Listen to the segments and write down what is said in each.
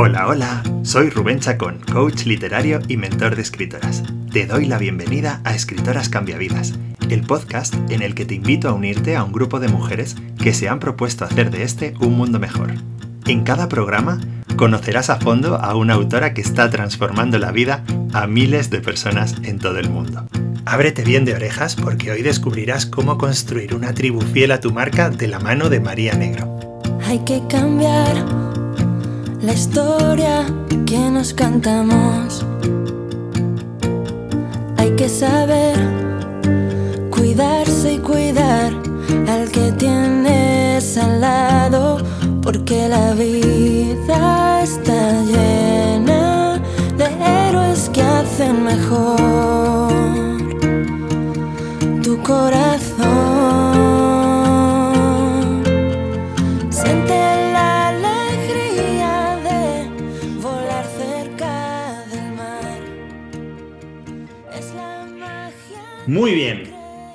Hola, hola, soy Rubén Chacón, coach literario y mentor de escritoras. Te doy la bienvenida a Escritoras Cambiavidas, el podcast en el que te invito a unirte a un grupo de mujeres que se han propuesto hacer de este un mundo mejor. En cada programa conocerás a fondo a una autora que está transformando la vida a miles de personas en todo el mundo. Ábrete bien de orejas porque hoy descubrirás cómo construir una tribu fiel a tu marca de la mano de María Negro. Hay que cambiar la historia que nos cantamos. Hay que saber cuidarse y cuidar al que tienes al lado, porque la vida está llena de héroes que hacen mejor tu corazón. Muy bien.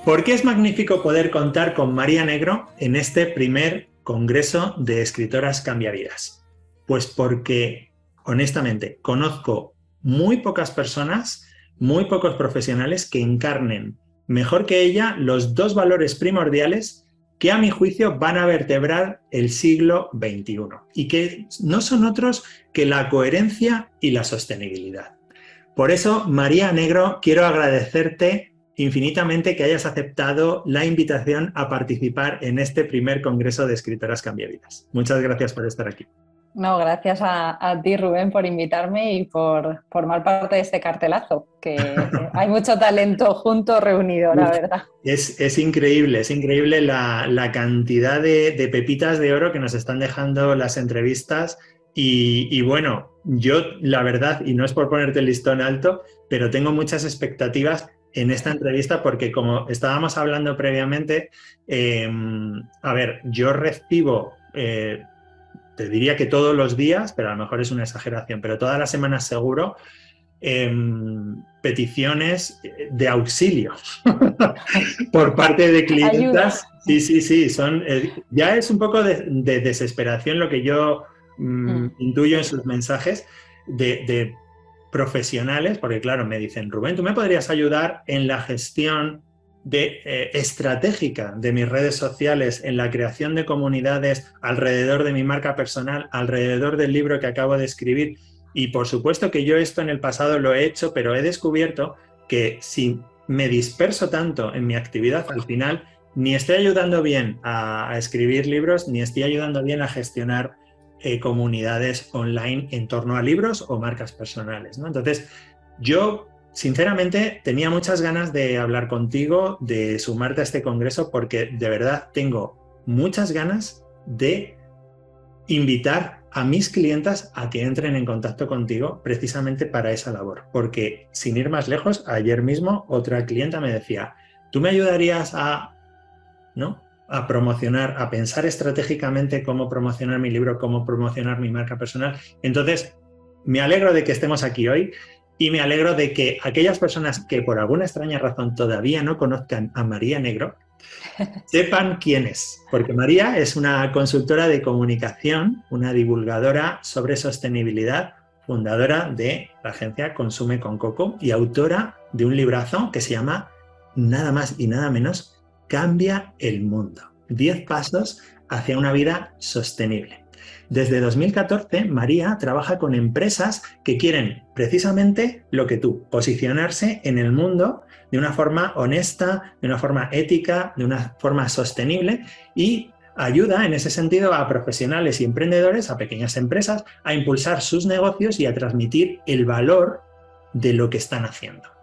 ¿Por qué es magnífico poder contar con María Negro en este primer Congreso de Escritoras Cambiavidas? Pues porque, honestamente, conozco muy pocas personas, muy pocos profesionales que encarnen mejor que ella los dos valores primordiales que a mi juicio van a vertebrar el siglo XXI y que no son otros que la coherencia y la sostenibilidad. Por eso, María Negro, quiero agradecerte infinitamente que hayas aceptado la invitación a participar en este primer Congreso de Escritoras Cambiavidas. Muchas gracias por estar aquí. No, gracias a, a ti, Rubén, por invitarme y por formar parte de este cartelazo, que hay mucho talento junto reunido, la verdad. Es, es increíble, es increíble la, la cantidad de, de pepitas de oro que nos están dejando las entrevistas. Y, y, bueno, yo la verdad, y no es por ponerte el listón alto, pero tengo muchas expectativas en esta entrevista porque como estábamos hablando previamente, eh, a ver, yo recibo, eh, te diría que todos los días, pero a lo mejor es una exageración, pero todas las semanas seguro, eh, peticiones de auxilio por parte de clientas. Ayuda. Sí, sí, sí, son, eh, ya es un poco de, de desesperación lo que yo mm, Mm. intuyo en sus mensajes de, de profesionales, porque claro, me dicen, Rubén, ¿tú me podrías ayudar en la gestión de, eh, estratégica de mis redes sociales, en la creación de comunidades alrededor de mi marca personal, alrededor del libro que acabo de escribir? Y por supuesto que yo esto en el pasado lo he hecho, pero he descubierto que si me disperso tanto en mi actividad, al final ni estoy ayudando bien a, a escribir libros, ni estoy ayudando bien a gestionar eh, comunidades online en torno a libros o marcas personales. ¿no? Entonces, yo sinceramente tenía muchas ganas de hablar contigo, de sumarte a este congreso, porque de verdad tengo muchas ganas de invitar a mis clientas a que entren en contacto contigo precisamente para esa labor. Porque sin ir más lejos, ayer mismo otra clienta me decía, ¿tú me ayudarías a, ¿no? A promocionar, a pensar estratégicamente cómo promocionar mi libro, cómo promocionar mi marca personal? Entonces, me alegro de que estemos aquí hoy y me alegro de que aquellas personas que por alguna extraña razón todavía no conozcan a María Negro, sepan quién es, porque María es una consultora de comunicación, una divulgadora sobre sostenibilidad, fundadora de la agencia Consume con Coco y autora de un librazo que se llama nada más y nada menos Cambia el mundo. 10 pasos hacia una vida sostenible. Desde 2014, María trabaja con empresas que quieren precisamente lo que tú, posicionarse en el mundo de una forma honesta, de una forma ética, de una forma sostenible y ayuda en ese sentido a profesionales y emprendedores, a pequeñas empresas, a impulsar sus negocios y a transmitir el valor de lo que están haciendo.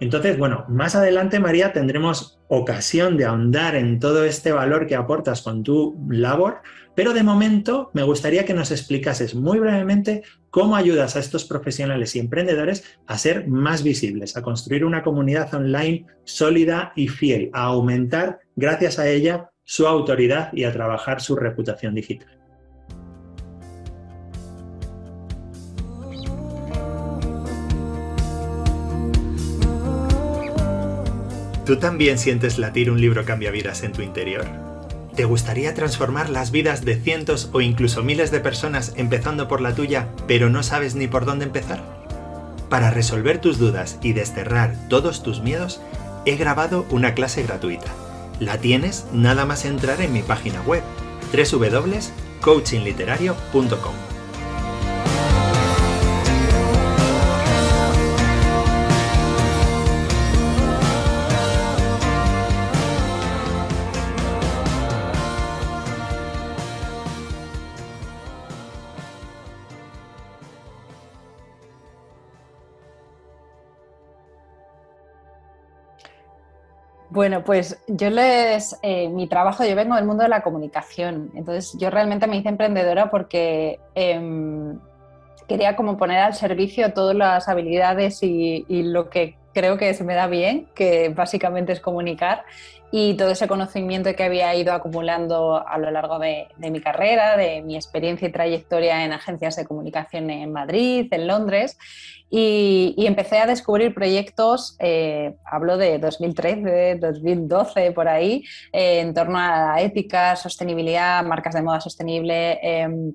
Entonces, bueno, más adelante, María, tendremos ocasión de ahondar en todo este valor que aportas con tu labor, pero de momento me gustaría que nos explicases muy brevemente cómo ayudas a estos profesionales y emprendedores a ser más visibles, a construir una comunidad online sólida y fiel, a aumentar, gracias a ella, su autoridad y a trabajar su reputación digital. ¿Tú también sientes latir un libro cambia vidas en tu interior? ¿Te gustaría transformar las vidas de cientos o incluso miles de personas empezando por la tuya, pero no sabes ni por dónde empezar? Para resolver tus dudas y desterrar todos tus miedos, he grabado una clase gratuita. La tienes nada más entrar en mi página web www.coachingliterario.com. Bueno, pues yo les, eh, mi trabajo, yo vengo del mundo de la comunicación, entonces yo realmente me hice emprendedora porque em, quería como poner al servicio todas las habilidades y, lo que creo que se me da bien, que básicamente es comunicar, y todo ese conocimiento que había ido acumulando a lo largo de, de, mi carrera, de mi experiencia y trayectoria en agencias de comunicación en Madrid, en Londres, y, empecé a descubrir proyectos, eh, hablo de 2013, 2012, por ahí, eh, en torno a la ética, sostenibilidad, marcas de moda sostenible. Em,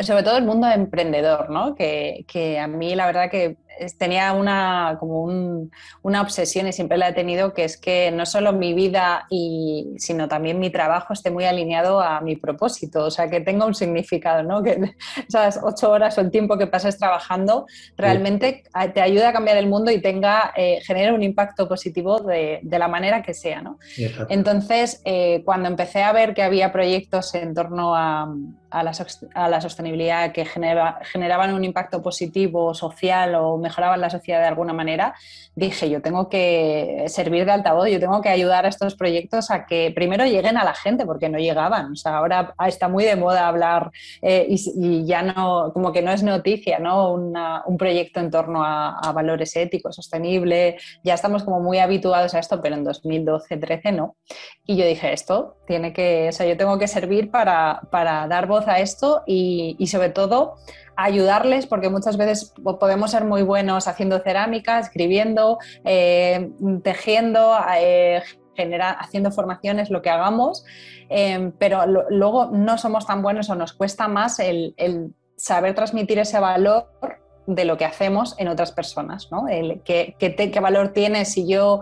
sobre todo el mundo emprendedor, ¿no? que, que, a mí la verdad que tenía una, como una obsesión y siempre la he tenido, que es que no solo mi vida, y, sino también mi trabajo esté muy alineado a mi propósito, o sea, que tenga un significado, ¿no? que esas ocho horas o el tiempo que pases trabajando realmente te ayude a cambiar el mundo y tenga, eh, genere un impacto positivo de, de, la manera que sea. ¿no? Entonces, eh, cuando empecé a ver que había proyectos en torno a, a, la, a la, sostenibilidad que genera, generaban un impacto positivo social o mejoraban la sociedad de alguna manera, dije, yo tengo que servir de altavoz, yo tengo que ayudar a estos proyectos a que primero lleguen a la gente, porque no llegaban. O sea, ahora está muy de moda hablar eh, y, ya no, como que no es noticia, ¿no? un proyecto en torno a, valores éticos, sostenible, ya estamos como muy habituados a esto, pero en 2012, 13 no. Y yo dije, esto tiene que, o sea, yo tengo que servir para, para dar voz a esto y, sobre todo ayudarles, porque muchas veces podemos ser muy buenos haciendo cerámica, escribiendo, eh, tejiendo, eh, haciendo formaciones, lo que hagamos, eh, pero luego no somos tan buenos o nos cuesta más el, saber transmitir ese valor de lo que hacemos en otras personas, ¿no? El, ¿qué, qué, valor tiene si yo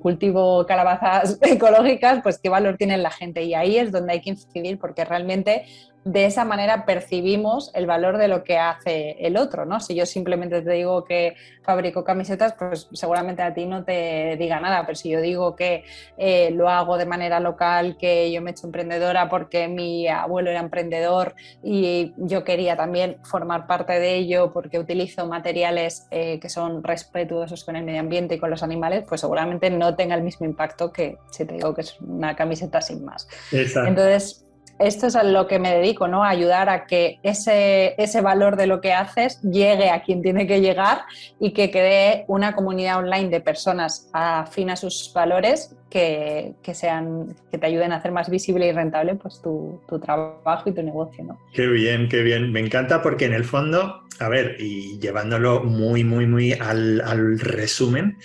cultivo calabazas ecológicas? Pues qué valor tiene la gente. Y ahí es donde hay que incidir porque realmente de esa manera percibimos el valor de lo que hace el otro, ¿no? Si yo simplemente te digo que fabrico camisetas, pues seguramente a ti no te diga nada, pero si yo digo que eh, lo hago de manera local, que yo me he hecho emprendedora porque mi abuelo era emprendedor y yo quería también formar parte de ello porque utilizo materiales eh, que son respetuosos con el medio ambiente y con los animales, pues seguramente no tenga el mismo impacto que si te digo que es una camiseta sin más. Entonces, esto es a lo que me dedico, ¿no? A ayudar a que ese, ese valor de lo que haces llegue a quien tiene que llegar y que cree una comunidad online de personas afín a sus valores que, sean, que te ayuden a hacer más visible y rentable pues, tu, trabajo y tu negocio, ¿no? Qué bien, qué bien. Me encanta porque en el fondo, a ver, y llevándolo muy, muy, muy al, resumen,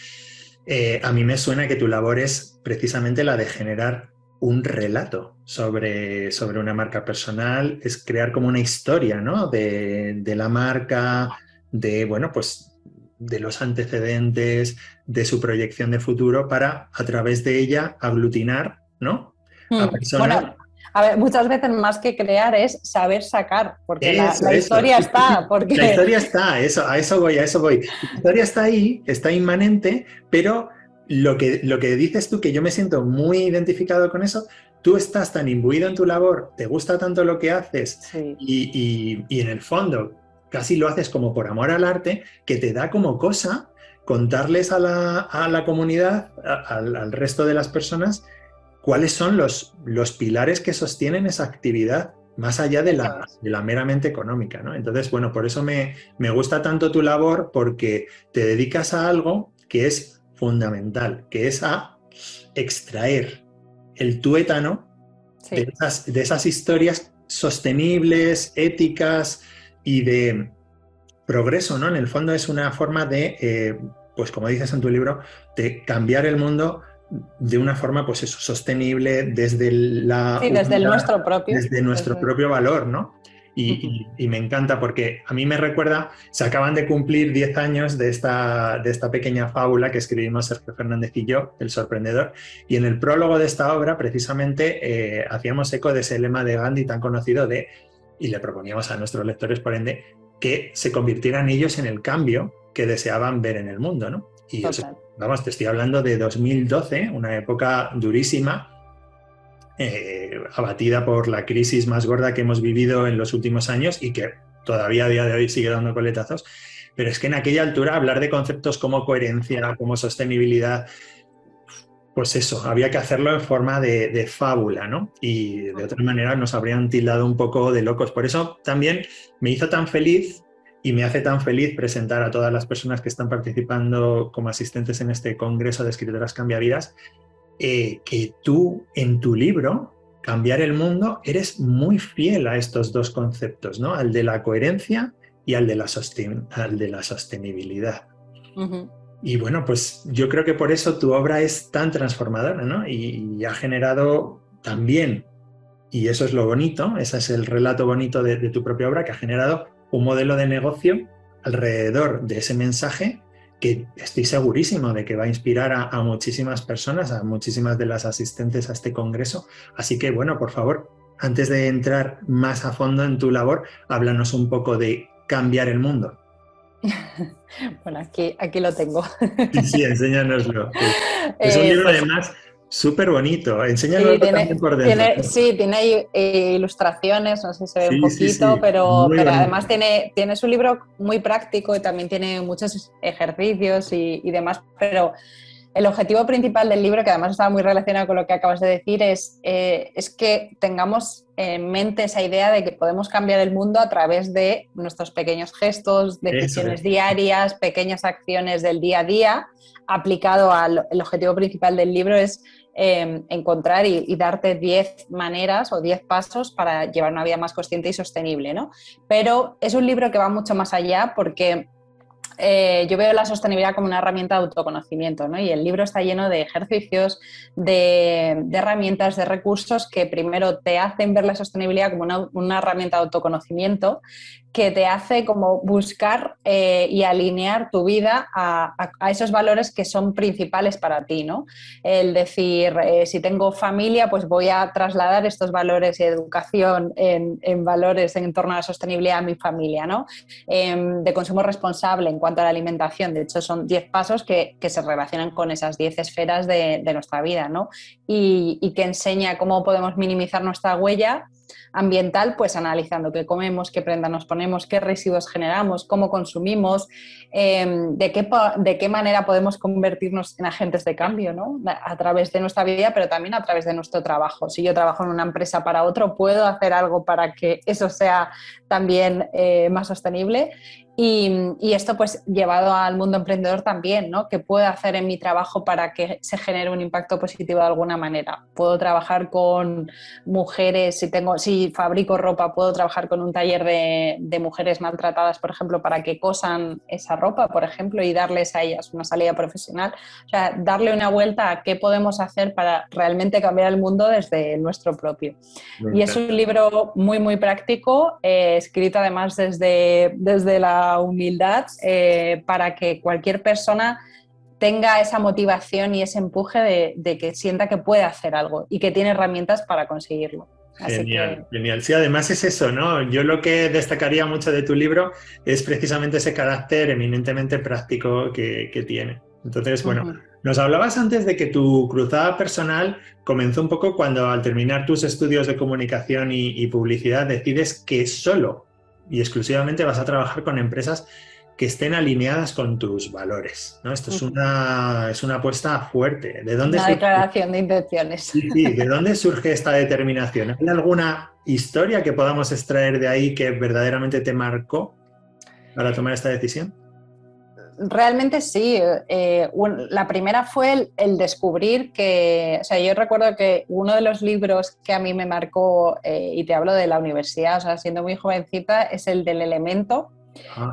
eh, a mí me suena que tu labor es precisamente la de generar un relato sobre, sobre una marca personal, es crear como una historia, ¿no? De, la marca, de, bueno, pues de los antecedentes, de su proyección de futuro, para a través de ella aglutinar, ¿no? A hmm. Bueno, a ver, muchas veces más que crear es saber sacar, porque la, historia está. Porque... La historia está, eso, a eso voy, a eso voy. La historia está ahí, está inmanente, pero lo que, lo que dices tú, que yo me siento muy identificado con eso, tú estás tan imbuido en tu labor, te gusta tanto lo que haces y, en el fondo casi lo haces como por amor al arte, que te da como cosa contarles a la, comunidad, al, resto de las personas, cuáles son los, los pilares que sostienen esa actividad más allá de la, de la meramente económica. ¿no? Entonces, bueno, por eso me, me gusta tanto tu labor, porque te dedicas a algo que es fundamental, que es a extraer el tuétano de, esas, historias sostenibles, éticas y de progreso, ¿no? En el fondo es una forma de, eh, pues como dices en tu libro, de cambiar el mundo de una forma, pues eso, sostenible desde la... Sí, desde nuestro propio. Desde nuestro propio valor, ¿no? Y, me encanta porque a mí me recuerda, se acaban de cumplir 10 años de esta, de esta pequeña fábula que escribimos Sergio Fernández y yo, El Sorprendedor, y en el prólogo de esta obra precisamente eh, hacíamos eco de ese lema de Gandhi tan conocido de, y le proponíamos a nuestros lectores, por ende, que se convirtieran ellos en el cambio que deseaban ver en el mundo, ¿no? Y vamos, te estoy hablando de 2012, una época durísima, eh, abatida por la crisis más gorda que hemos vivido en los últimos años y que todavía a día de hoy sigue dando coletazos. Pero es que en aquella altura hablar de conceptos como coherencia, como sostenibilidad, pues eso, había que hacerlo en forma de, de, fábula, ¿no? Y de otra manera nos habrían tildado un poco de locos. Por eso también me hizo tan feliz y me hace tan feliz presentar a todas las personas que están participando como asistentes en este Congreso de Escritoras Cambiavidas, eh, que tú en tu libro, Cambiar el Mundo, eres muy fiel a estos dos conceptos, ¿no? Al de la coherencia y al de la, al de la sostenibilidad. Y bueno, pues yo creo que por eso tu obra es tan transformadora, ¿no? Y, ha generado también, y eso es lo bonito, ese es el relato bonito de tu propia obra, que ha generado un modelo de negocio alrededor de ese mensaje que estoy segurísimo de que va a inspirar a, muchísimas personas, a muchísimas de las asistentes a este congreso. Así que, bueno, por favor, antes de entrar más a fondo en tu labor, háblanos un poco de cambiar el mundo. bueno, aquí, aquí lo tengo. sí, sí, enséñanoslo. Es un libro, pues además, Súper bonito, enséñalo sí, tiene, por dentro. sí, tiene eh, ilustraciones, no sé si se ve un poquito, pero, pero además tiene, tiene su libro muy práctico y también tiene muchos ejercicios y, y, demás, pero el objetivo principal del libro, que además estaba muy relacionado con lo que acabas de decir, es, eh, es que tengamos en mente esa idea de que podemos cambiar el mundo a través de nuestros pequeños gestos, decisiones diarias, pequeñas acciones del día a día, aplicado al el objetivo principal del libro es Em, encontrar y, darte 10 maneras o 10 pasos para llevar una vida más consciente y sostenible, ¿no? Pero es un libro que va mucho más allá porque eh, yo veo la sostenibilidad como una herramienta de autoconocimiento, ¿no? Y el libro está lleno de ejercicios, de, herramientas, de recursos que primero te hacen ver la sostenibilidad como una, una herramienta de autoconocimiento que te hace como buscar eh, y alinear tu vida a, esos valores que son principales para ti, ¿no? El decir, eh, si tengo familia, pues voy a trasladar estos valores y educación en, valores en torno a la sostenibilidad a mi familia, ¿no? Em, de consumo responsable en cuanto a la alimentación, de hecho son 10 pasos que, se relacionan con esas 10 esferas de, nuestra vida, ¿no? Y, y que enseña cómo podemos minimizar nuestra huella ambiental, pues analizando qué comemos, qué prenda nos ponemos, qué residuos generamos, cómo consumimos, em, de, qué, de qué manera podemos convertirnos en agentes de cambio, ¿no? A través de nuestra vida, pero también a través de nuestro trabajo. Si yo trabajo en una empresa para otro, puedo hacer algo para que eso sea también eh, más sostenible. Y, esto pues llevado al mundo emprendedor también, ¿no? ¿Qué puedo hacer en mi trabajo para que se genere un impacto positivo de alguna manera? Puedo trabajar con mujeres, si tengo, si fabrico ropa, puedo trabajar con un taller de, de, mujeres maltratadas, por ejemplo, para que cosan esa ropa, por ejemplo, y darles a ellas una salida profesional. O sea, darle una vuelta a qué podemos hacer para realmente cambiar el mundo desde nuestro propio. y es un libro muy, muy práctico, eh, escrito además desde, desde la humildad eh, para que cualquier persona tenga esa motivación y ese empuje de, que sienta que puede hacer algo y que tiene herramientas para conseguirlo. genial, genial. Sí, además es eso, ¿no? Yo lo que destacaría mucho de tu libro es precisamente ese carácter eminentemente práctico que, tiene. Entonces, bueno, nos hablabas antes de que tu cruzada personal comenzó un poco cuando al terminar tus estudios de comunicación y publicidad decides que solo y exclusivamente vas a trabajar con empresas que estén alineadas con tus valores. ¿no? Esto es una, es una apuesta fuerte. ¿De dónde una declaración de intenciones. Sí, ¿De dónde surge esta determinación? ¿Hay alguna historia que podamos extraer de ahí que verdaderamente te marcó para tomar esta decisión? Realmente sí. Eh, la primera fue el, descubrir que, o sea, yo recuerdo que uno de los libros que a mí me marcó, eh, y te hablo de la universidad, o sea, siendo muy jovencita, es el del elemento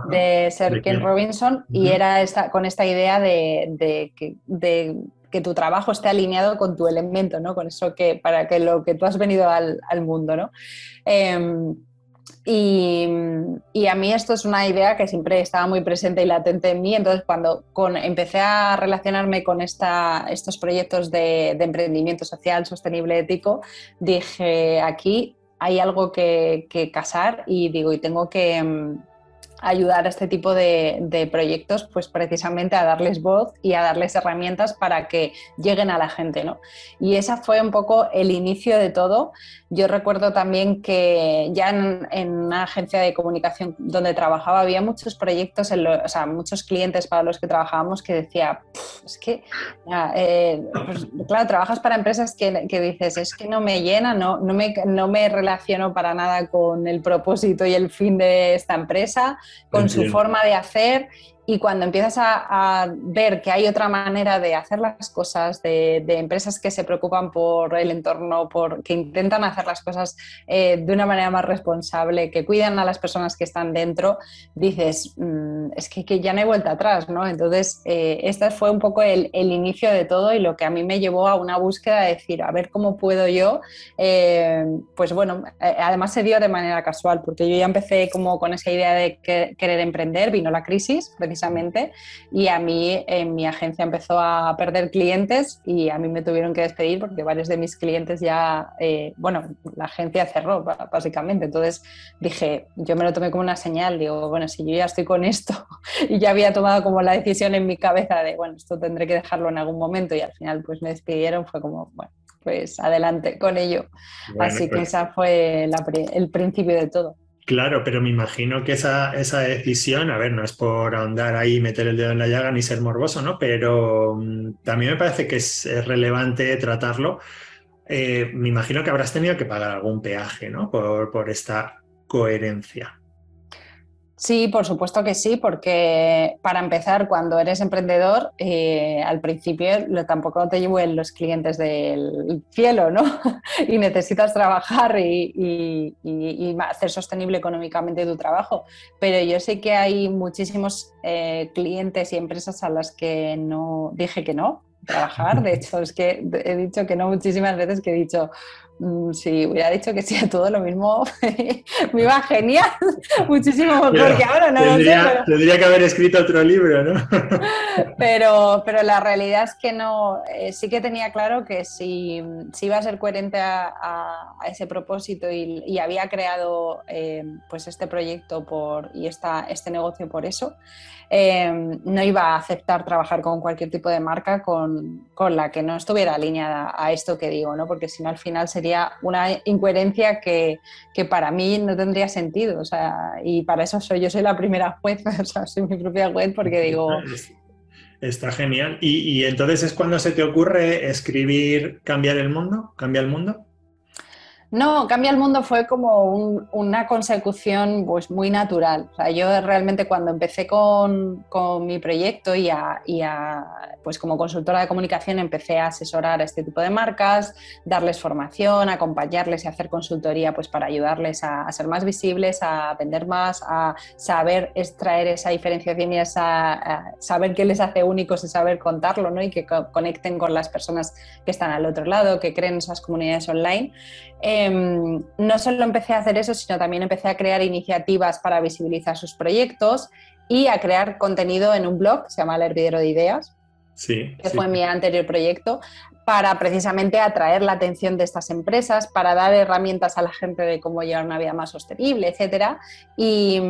de Sir Ken Robinson, y era esta, con esta idea de, que tu trabajo esté alineado con tu elemento, ¿no? Con eso que, para que lo que tú has venido al, mundo, ¿no? Em, y, a mí esto es una idea que siempre estaba muy presente y latente en mí. Entonces, cuando empecé a relacionarme con esta, estos proyectos de, emprendimiento social, sostenible, ético, dije, aquí hay algo que, casar y digo, y tengo que, em, ayudar a este tipo de, proyectos, pues precisamente a darles voz y a darles herramientas para que lleguen a la gente, ¿no? Y esa fue un poco el inicio de todo. Yo recuerdo también que ya en, una agencia de comunicación donde trabajaba había muchos proyectos, o sea, muchos clientes para los que trabajábamos que decía, es que, eh, pues, claro, trabajas para empresas que, que, dices, es que no me llena, no, no, me, no me relaciono para nada con el propósito y el fin de esta empresa con su forma de hacer y cuando empiezas a, ver que hay otra manera de hacer las cosas, de, empresas que se preocupan por el entorno, por, que intentan hacer las cosas eh, de una manera más responsable, que cuidan a las personas que están dentro, dices, mm, es que, ya no hay vuelta atrás, ¿no? Entonces, eh, este fue un poco el, inicio de todo y lo que a mí me llevó a una búsqueda de decir, a ver cómo puedo yo, eh, pues bueno, además se dio de manera casual, porque yo ya empecé como con esa idea de querer emprender, vino la crisis, y a mí en mi agencia empezó a perder clientes y a mí me tuvieron que despedir porque varios de mis clientes ya, eh, bueno, la agencia cerró básicamente. Entonces dije, yo me lo tomé como una señal, digo, bueno, si yo ya estoy con esto y ya había tomado como la decisión en mi cabeza de, bueno, esto tendré que dejarlo en algún momento y al final pues me despidieron, fue como, bueno, pues adelante con ello. Así que pues esa fue el principio de todo. Claro, pero me imagino que esa, esa, decisión, a ver, no es por ahondar ahí y meter el dedo en la llaga ni ser morboso, ¿no? Pero mm, también me parece que es, relevante tratarlo. Eh, me imagino que habrás tenido que pagar algún peaje, ¿no? Por, por esta coherencia. Sí, por supuesto que sí, porque para empezar, cuando eres emprendedor, eh, al principio tampoco te lleven los clientes del cielo, ¿no? y necesitas trabajar y, hacer sostenible económicamente tu trabajo. Pero yo sé que hay muchísimos eh, clientes y empresas a las que no dije que no, trabajar. De hecho, es que he dicho que no muchísimas veces que he dicho, si hubiera dicho que sí a todo lo mismo, me iba genial, muchísimo mejor que ahora, no tendría, lo sé. Tendría que haber escrito otro libro, ¿no? pero, pero la realidad es que no, eh, sí que tenía claro que si, si, iba a ser coherente a, ese propósito y, había creado eh, pues este proyecto por, y esta, este negocio por eso, eh, no iba a aceptar trabajar con cualquier tipo de marca con, con la que no estuviera alineada a esto que digo, ¿no? porque si no al final sería una incoherencia que, para mí no tendría sentido. O sea, y para eso soy, yo soy la primera juez, o sea, soy mi propia juez porque digo... Está genial. ¿Y, ¿Y, entonces es cuando se te ocurre escribir Cambiar el mundo? ¿Cambia el mundo? No, Cambia el Mundo fue como una consecución pues, muy natural. Yo realmente cuando empecé con, mi proyecto y, a, pues como consultora de comunicación empecé a asesorar a este tipo de marcas, darles formación, acompañarles y hacer consultoría pues, para ayudarles a, ser más visibles, a vender más, a saber extraer esa diferenciación y a saber qué les hace únicos y saber contarlo ¿no? y que conecten con las personas que están al otro lado, que creen esas comunidades online. Em, no solo empecé a hacer eso, sino también empecé a crear iniciativas para visibilizar sus proyectos y a crear contenido en un blog, se llama El Hervidero de Ideas, sí, que fue mi anterior proyecto, para precisamente atraer la atención de estas empresas, para dar herramientas a la gente de cómo llevar una vida más sostenible, etcétera. Y,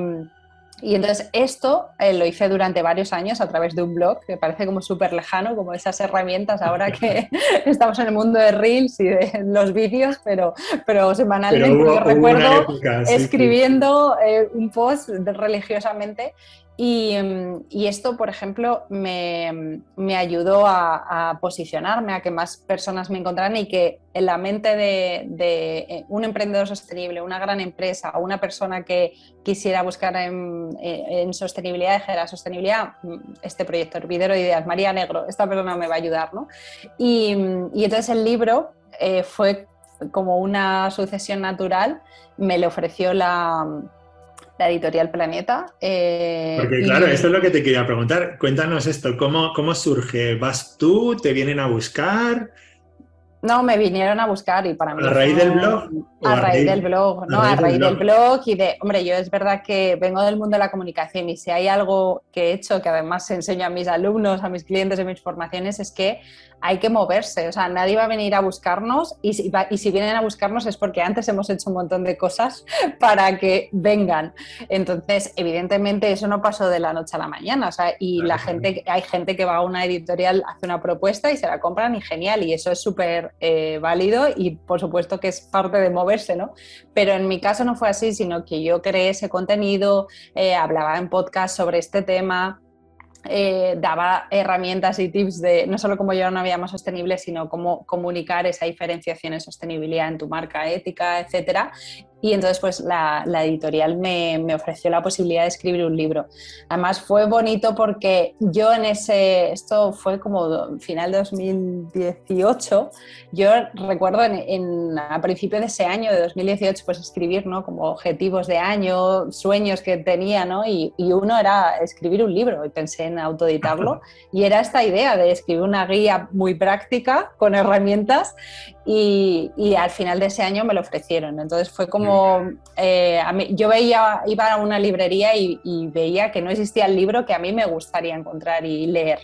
y entonces esto eh, lo hice durante varios años a través de un blog, que parece como súper lejano, como esas herramientas ahora que estamos en el mundo de Reels y de los vídeos, pero, pero semanalmente yo recuerdo escribiendo eh, un post religiosamente Em, y, esto, por ejemplo, me, ayudó a, posicionarme, a que más personas me encontraran y que en la mente de, eh, un emprendedor sostenible, una gran empresa o una persona que quisiera buscar en, eh, sostenibilidad, de sostenibilidad, mm, este proyecto, Hervidero de Ideas, María Negro, esta persona me va a ayudar. ¿no? Y, entonces el libro eh, fue como una sucesión natural, me le ofreció la la editorial Planeta. Eh, Porque claro, esto es lo que te quería preguntar. Cuéntanos esto, ¿cómo, ¿cómo surge? ¿Vas tú? ¿Te vienen a buscar? No, me vinieron a buscar y para mí. ¿A raíz del blog? A, raíz, del blog, no, a raíz, del, blog. y de. Hombre, yo es verdad que vengo del mundo de la comunicación y si hay algo que he hecho que además enseño a mis alumnos, a mis clientes en mis formaciones, es que hay que moverse, o sea, nadie va a venir a buscarnos y si, y si, vienen a buscarnos es porque antes hemos hecho un montón de cosas para que vengan. Entonces, evidentemente eso no pasó de la noche a la mañana, o sea, y la gente, hay gente que va a una editorial, hace una propuesta y se la compran y genial, y eso es súper eh, válido y por supuesto que es parte de moverse, ¿no? Pero en mi caso no fue así, sino que yo creé ese contenido, eh, hablaba en podcast sobre este tema, eh, daba herramientas y tips de no solo cómo llevar una vida más sostenible, sino cómo comunicar esa diferenciación en sostenibilidad en tu marca ética, etcétera. Y entonces pues la, editorial me, ofreció la posibilidad de escribir un libro. Además fue bonito porque yo en ese, esto fue como final de 2018, yo recuerdo en, a principio de ese año, de 2018, pues escribir, ¿no? Como objetivos de año, sueños que tenía, ¿no? Y, y uno era escribir un libro y pensé en autoeditarlo y era esta idea de escribir una guía muy práctica con herramientas y, y al final de ese año me lo ofrecieron. Entonces fue como eh, yo veía, iba a una librería y, veía que no existía el libro que a mí me gustaría encontrar y leer.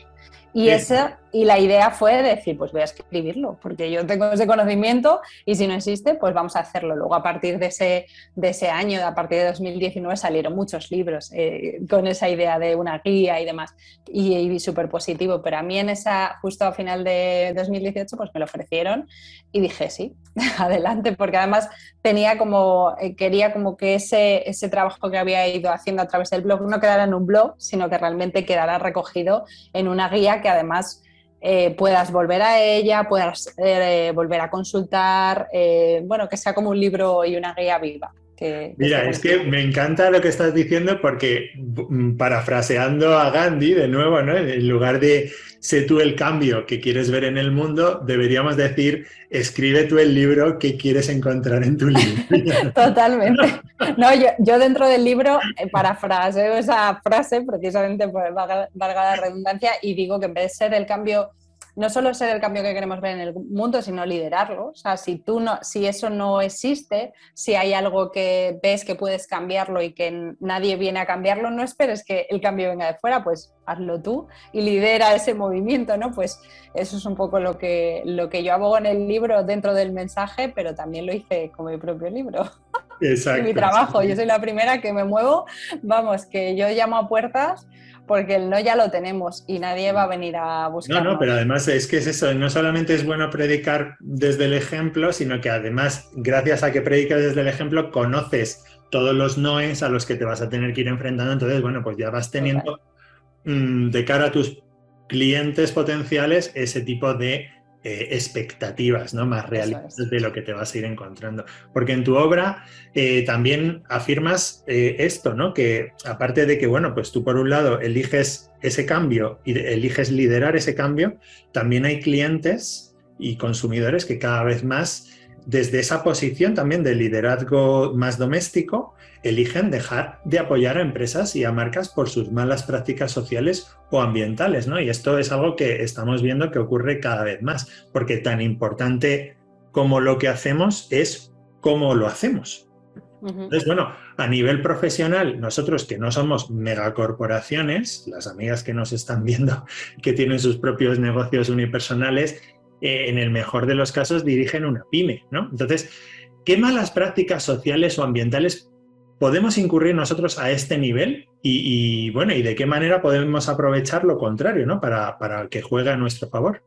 Y, esa, y la idea fue decir, pues voy a escribirlo, porque yo tengo ese conocimiento y si no existe, pues vamos a hacerlo. Luego a partir de ese, de ese año, a partir de 2019, salieron muchos libros eh, con esa idea de una guía y demás, y, y súper positivo. Pero a mí en esa, justo a final de 2018, pues me lo ofrecieron y dije, sí, adelante, porque además tenía como, eh, quería como que ese, ese trabajo que había ido haciendo a través del blog no quedara en un blog, sino que realmente quedara recogido en una guía que además eh, puedas volver a ella, puedas eh, volver a consultar, bueno, que sea como un libro y una guía viva. Mira, es que me encanta lo que estás diciendo porque mm, parafraseando a Gandhi de nuevo, ¿no? En lugar de sé tú el cambio que quieres ver en el mundo, deberíamos decir escribe tú el libro que quieres encontrar en tu libro. Totalmente. No, yo, dentro del libro parafraseo esa frase precisamente por valga la redundancia y digo que en vez de ser el cambio no solo ser el cambio que queremos ver en el mundo, sino liderarlo. O sea, si, tú no, si eso no existe, si hay algo que ves que puedes cambiarlo y que nadie viene a cambiarlo, no esperes que el cambio venga de fuera, pues hazlo tú y lidera ese movimiento, ¿no? Pues eso es un poco lo que, lo que yo abogo en el libro dentro del mensaje, pero también lo hice con mi propio libro. Exacto. mi trabajo. Yo soy la primera que me muevo, vamos, que yo llamo a puertas porque el no ya lo tenemos y nadie va a venir a buscar. No, no, pero además es que es eso, no solamente es bueno predicar desde el ejemplo, sino que además, gracias a que predicas desde el ejemplo, conoces todos los noes a los que te vas a tener que ir enfrentando. Entonces, bueno, pues ya vas teniendo mm, de cara a tus clientes potenciales ese tipo de eh, expectativas ¿no? más realistas de lo que te vas a ir encontrando. Porque en tu obra eh, también afirmas eh, esto, ¿no? que aparte de que, bueno, pues tú por un lado eliges ese cambio y eliges liderar ese cambio, también hay clientes y consumidores que cada vez más desde esa posición también de liderazgo más doméstico, eligen dejar de apoyar a empresas y a marcas por sus malas prácticas sociales o ambientales, ¿no? Y esto es algo que estamos viendo que ocurre cada vez más, porque tan importante como lo que hacemos es cómo lo hacemos. Entonces, bueno, a nivel profesional, nosotros que no somos megacorporaciones, las amigas que nos están viendo que tienen sus propios negocios unipersonales, eh, en el mejor de los casos dirigen una pyme, ¿no? Entonces, ¿qué malas prácticas sociales o ambientales podemos incurrir nosotros a este nivel? Y, bueno, ¿y de qué manera podemos aprovechar lo contrario, ¿no? Para, para que juegue a nuestro favor.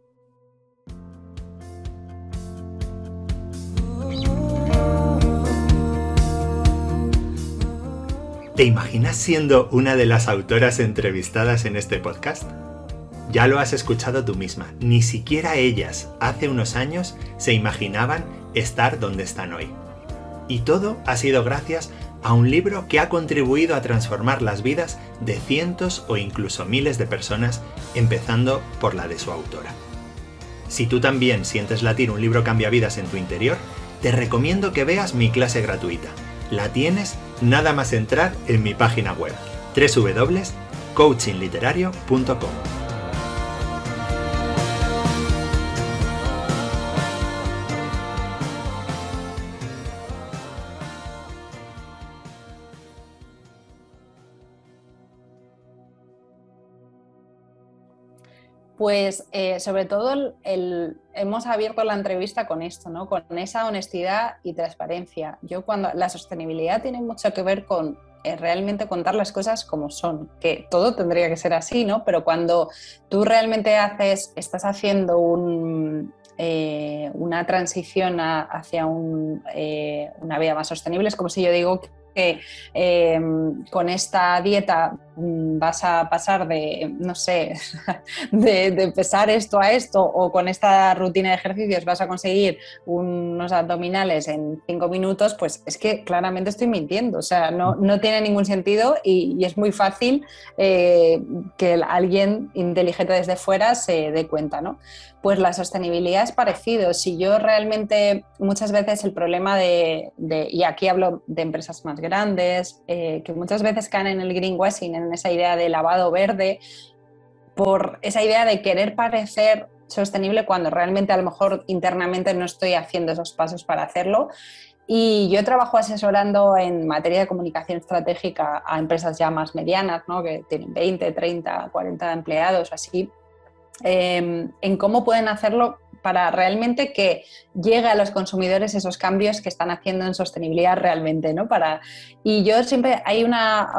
¿Te imaginas siendo una de las autoras entrevistadas en este podcast? Ya lo has escuchado tú misma, ni siquiera ellas hace unos años se imaginaban estar donde están hoy. Y todo ha sido gracias a un libro que ha contribuido a transformar las vidas de cientos o incluso miles de personas, empezando por la de su autora. Si tú también sientes latir un libro cambia vidas en tu interior, te recomiendo que veas mi clase gratuita. La tienes nada más entrar en mi página web www.coachingliterario.com. Pues eh, sobre todo hemos abierto la entrevista con esto, ¿no? con esa honestidad y transparencia. Yo cuando la sostenibilidad tiene mucho que ver con eh, realmente contar las cosas como son, que todo tendría que ser así, ¿no? Pero cuando tú realmente haces, estás haciendo eh, una transición hacia una vía más sostenible, es como si yo digo que con esta dieta vas a pasar de, no sé, de, pesar esto a esto o con esta rutina de ejercicios vas a conseguir unos abdominales en cinco minutos, pues es que claramente estoy mintiendo. O sea, no, no tiene ningún sentido y, es muy fácil eh, que alguien inteligente desde fuera se dé cuenta, ¿no? Pues la sostenibilidad es parecido. Si yo realmente muchas veces el problema de, y aquí hablo de empresas más grandes, eh, que muchas veces caen en el greenwashing, en esa idea de lavado verde, por esa idea de querer parecer sostenible cuando realmente a lo mejor internamente no estoy haciendo esos pasos para hacerlo. Y yo trabajo asesorando en materia de comunicación estratégica a empresas ya más medianas, ¿no? que tienen 20, 30, 40 empleados, así, Em, en cómo pueden hacerlo para realmente que llegue a los consumidores esos cambios que están haciendo en sostenibilidad realmente, ¿no? Para, y yo siempre, hay una,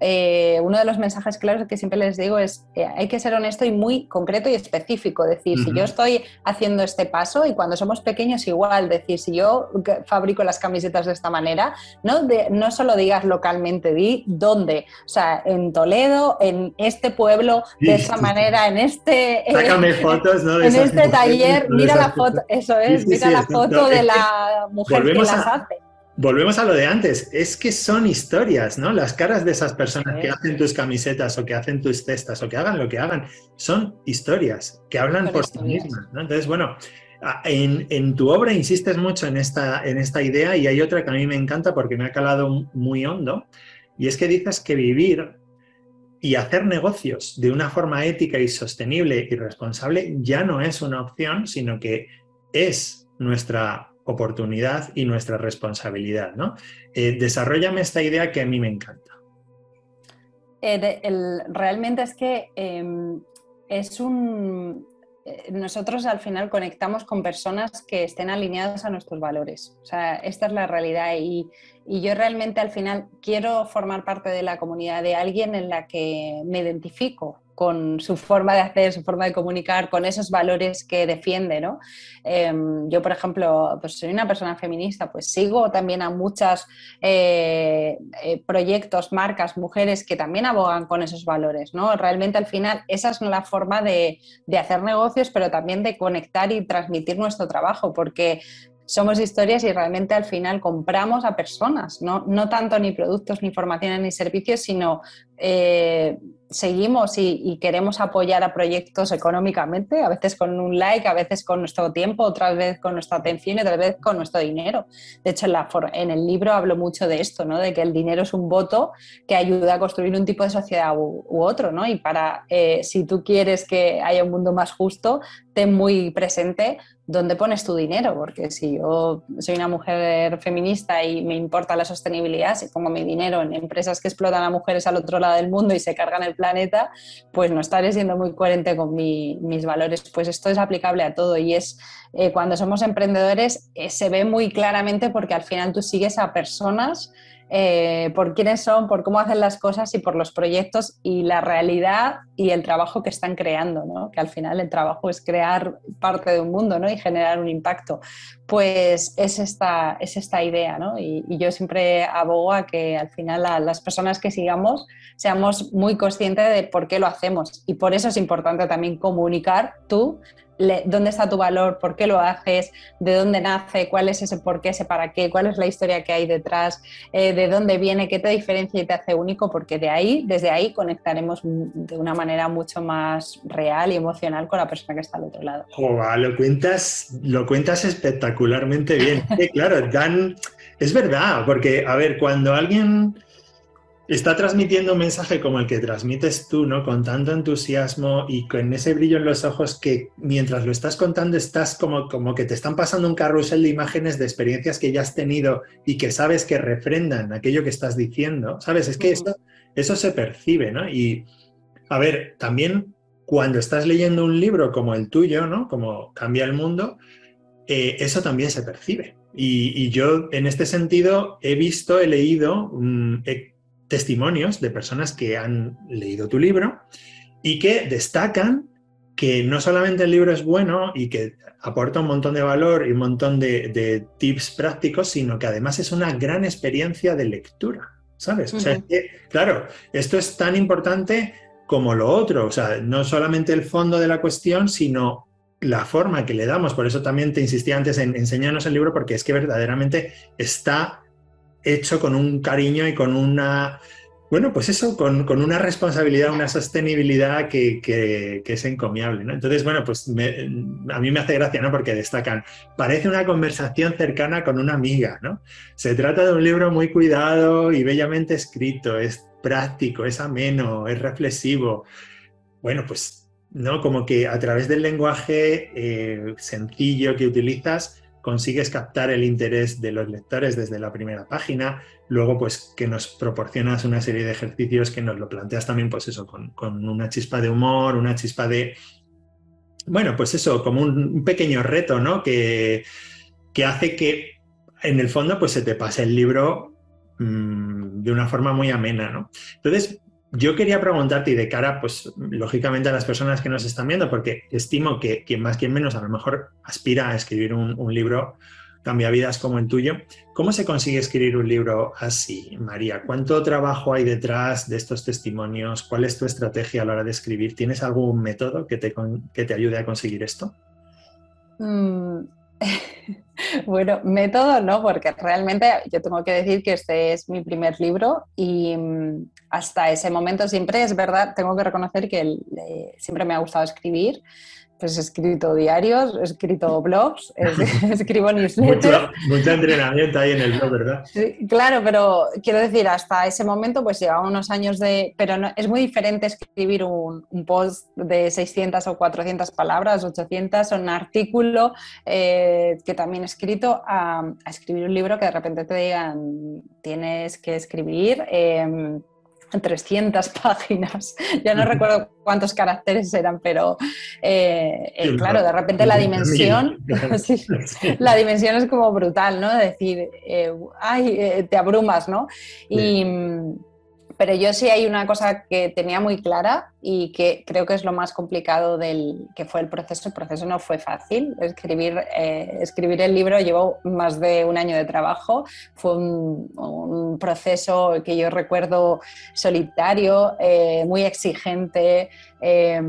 eh, uno de los mensajes claros que siempre les digo es, eh, hay que ser honesto y muy concreto y específico, decir, si yo estoy haciendo este paso y cuando somos pequeños igual, decir, si yo fabrico las camisetas de esta manera, no, de, no solo digas localmente, di dónde, o sea, en Toledo, en este pueblo, de esta manera, en este... Sácame fotos, ¿no? en este taller, mira la foto, eso es, mira la foto de la mujer que las hace. Volvemos a lo de antes, es que son historias, ¿no? Las caras de esas personas que hacen tus camisetas o que hacen tus cestas o que hagan lo que hagan, son historias que hablan por sí mismas, ¿no? Entonces, bueno, en, tu obra insistes mucho en esta, en esta idea y hay otra que a mí me encanta porque me ha calado muy hondo, y es que dices que vivir y hacer negocios de una forma ética y sostenible y responsable ya no es una opción, sino que es nuestra oportunidad y nuestra responsabilidad. ¿no? Eh, desarrollame esta idea que a mí me encanta. Eh, realmente es que em, es un... Eh, nosotros al final conectamos con personas que estén alineadas a nuestros valores. O sea, esta es la realidad y, y yo realmente al final quiero formar parte de la comunidad de alguien en la que me identifico con su forma de hacer, su forma de comunicar, con esos valores que defiende, ¿no? Em, yo, por ejemplo, pues soy una persona feminista, pues sigo también a muchos eh, eh, proyectos, marcas, mujeres que también abogan con esos valores, ¿no? Realmente al final esa es la forma de, de hacer negocios, pero también de conectar y transmitir nuestro trabajo, porque somos historias y realmente al final compramos a personas, no, no tanto ni productos, ni formaciones, ni servicios, sino eh, seguimos y, queremos apoyar a proyectos económicamente, a veces con un like, a veces con nuestro tiempo, otra vez con nuestra atención y otra vez con nuestro dinero. De hecho, en, la, el libro hablo mucho de esto, ¿no? de que el dinero es un voto que ayuda a construir un tipo de sociedad u, otro. ¿no? Y para, eh, si tú quieres que haya un mundo más justo, ten muy presente dónde pones tu dinero, porque si yo soy una mujer feminista y me importa la sostenibilidad, si pongo mi dinero en empresas que explotan a mujeres al otro lado del mundo y se cargan el planeta, pues no estaré siendo muy coherente con mis valores. Pues esto es aplicable a todo y es eh, cuando somos emprendedores eh, se ve muy claramente porque al final tú sigues a personas eh, por quiénes son, por cómo hacen las cosas y por los proyectos y la realidad y el trabajo que están creando, ¿no? que al final el trabajo es crear parte de un mundo ¿no? y generar un impacto. Pues es esta, es esta idea ¿no? y, y, yo siempre abogo a que al final a las personas que sigamos seamos muy conscientes de por qué lo hacemos y por eso es importante también comunicar tú dónde está tu valor, por qué lo haces, de dónde nace, cuál es ese por qué, ese para qué, cuál es la historia que hay detrás, eh, de dónde viene, qué te diferencia y te hace único, porque de ahí, desde ahí conectaremos de una manera mucho más real y emocional con la persona que está al otro lado. lo cuentas, lo cuentas espectacularmente bien. claro, dan es verdad, porque, a ver, cuando alguien está transmitiendo un mensaje como el que transmites tú, ¿no? Con tanto entusiasmo y con ese brillo en los ojos que mientras lo estás contando estás como, como que te están pasando un carrusel de imágenes de experiencias que ya has tenido y que sabes que refrendan aquello que estás diciendo, ¿sabes? Es que eso, eso se percibe, ¿no? Y, a ver, también cuando estás leyendo un libro como el tuyo, ¿no? Como Cambia el Mundo, eh, eso también se percibe. Y, yo en este sentido he visto, he leído, mm, testimonios de personas que han leído tu libro y que destacan que no solamente el libro es bueno y que aporta un montón de valor y un montón de, tips prácticos, sino que además es una gran experiencia de lectura, ¿sabes? O sea, claro, esto es tan importante como lo otro, o sea, no solamente el fondo de la cuestión, sino la forma que le damos. Por eso también te insistí antes en enseñarnos el libro, porque es que verdaderamente está hecho con un cariño y con una, bueno, pues eso, con, una responsabilidad, una sostenibilidad que, es encomiable. Entonces, bueno, pues a mí me hace gracia, ¿no? Porque destacan, parece una conversación cercana con una amiga, ¿no? Se trata de un libro muy cuidado y bellamente escrito, es práctico, es ameno, es reflexivo. Bueno, pues, ¿no? Como que a través del lenguaje eh, sencillo que utilizas, consigues captar el interés de los lectores desde la primera página, luego pues que nos proporcionas una serie de ejercicios que nos lo planteas también pues eso, con, una chispa de humor, una chispa de, bueno, pues eso, como un, pequeño reto, ¿no? Que, que, hace que en el fondo pues se te pase el libro mm, de una forma muy amena, ¿no? Entonces, yo quería preguntarte, y de cara, pues, lógicamente a las personas que nos están viendo, porque estimo que quien más, quien menos, a lo mejor aspira a escribir un, libro cambia vidas como el tuyo. ¿Cómo se consigue escribir un libro así, María? ¿Cuánto trabajo hay detrás de estos testimonios? ¿Cuál es tu estrategia a la hora de escribir? ¿Tienes algún método que te, que te ayude a conseguir esto? Mm, bueno, método no, porque realmente yo tengo que decir que este es mi primer libro y mm, hasta ese momento siempre es verdad, tengo que reconocer que siempre me ha gustado escribir pues he escrito diarios, he escrito blogs, escribo newsletters. Mucho, entrenamiento ahí en el blog, ¿verdad? claro, pero quiero decir, hasta ese momento pues llevaba unos años de... Pero no, es muy diferente escribir un, post de 600 o 400 palabras, 800, o un artículo eh, que también he escrito, a, escribir un libro que de repente te digan, tienes que escribir... Eh, 300 páginas, ya no recuerdo cuántos caracteres eran, pero eh, eh, claro, de repente la dimensión, la dimensión es como brutal, ¿no? Es decir, eh, ay, te abrumas, ¿no? Y, pero yo sí hay una cosa que tenía muy clara y que creo que es lo más complicado del que fue el proceso. El proceso no fue fácil. Escribir, eh, escribir el libro llevó más de un año de trabajo. Fue un, proceso que yo recuerdo solitario, eh, muy exigente. Eh,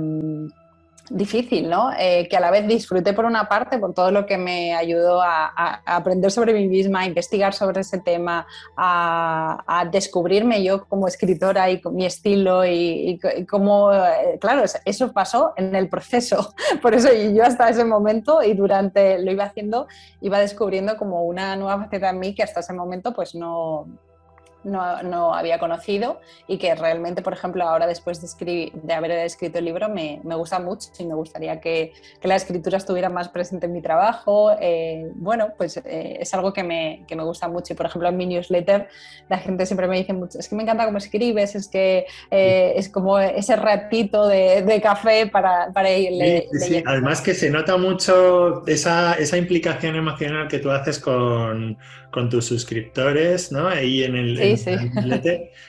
difícil, ¿no? Eh, que a la vez disfruté por una parte por todo lo que me ayudó a, aprender sobre mí misma, a investigar sobre ese tema, a, descubrirme yo como escritora y con mi estilo y, cómo, eh, claro, eso pasó en el proceso. Por eso yo hasta ese momento y durante lo iba haciendo, iba descubriendo como una nueva faceta en mí que hasta ese momento pues no, no, había conocido y que realmente, por ejemplo, ahora después de, escribir, de haber escrito el libro me, gusta mucho y me gustaría que, la escritura estuviera más presente en mi trabajo. Eh, bueno, pues eh, es algo que me, me, gusta mucho y, por ejemplo, en mi newsletter la gente siempre me dice mucho, es que me encanta cómo escribes, es que eh, es como ese ratito de, café para, para ir sí, Además que se nota mucho esa, esa implicación emocional que tú haces con con tus suscriptores, ¿no? Ahí en el, sí, sí.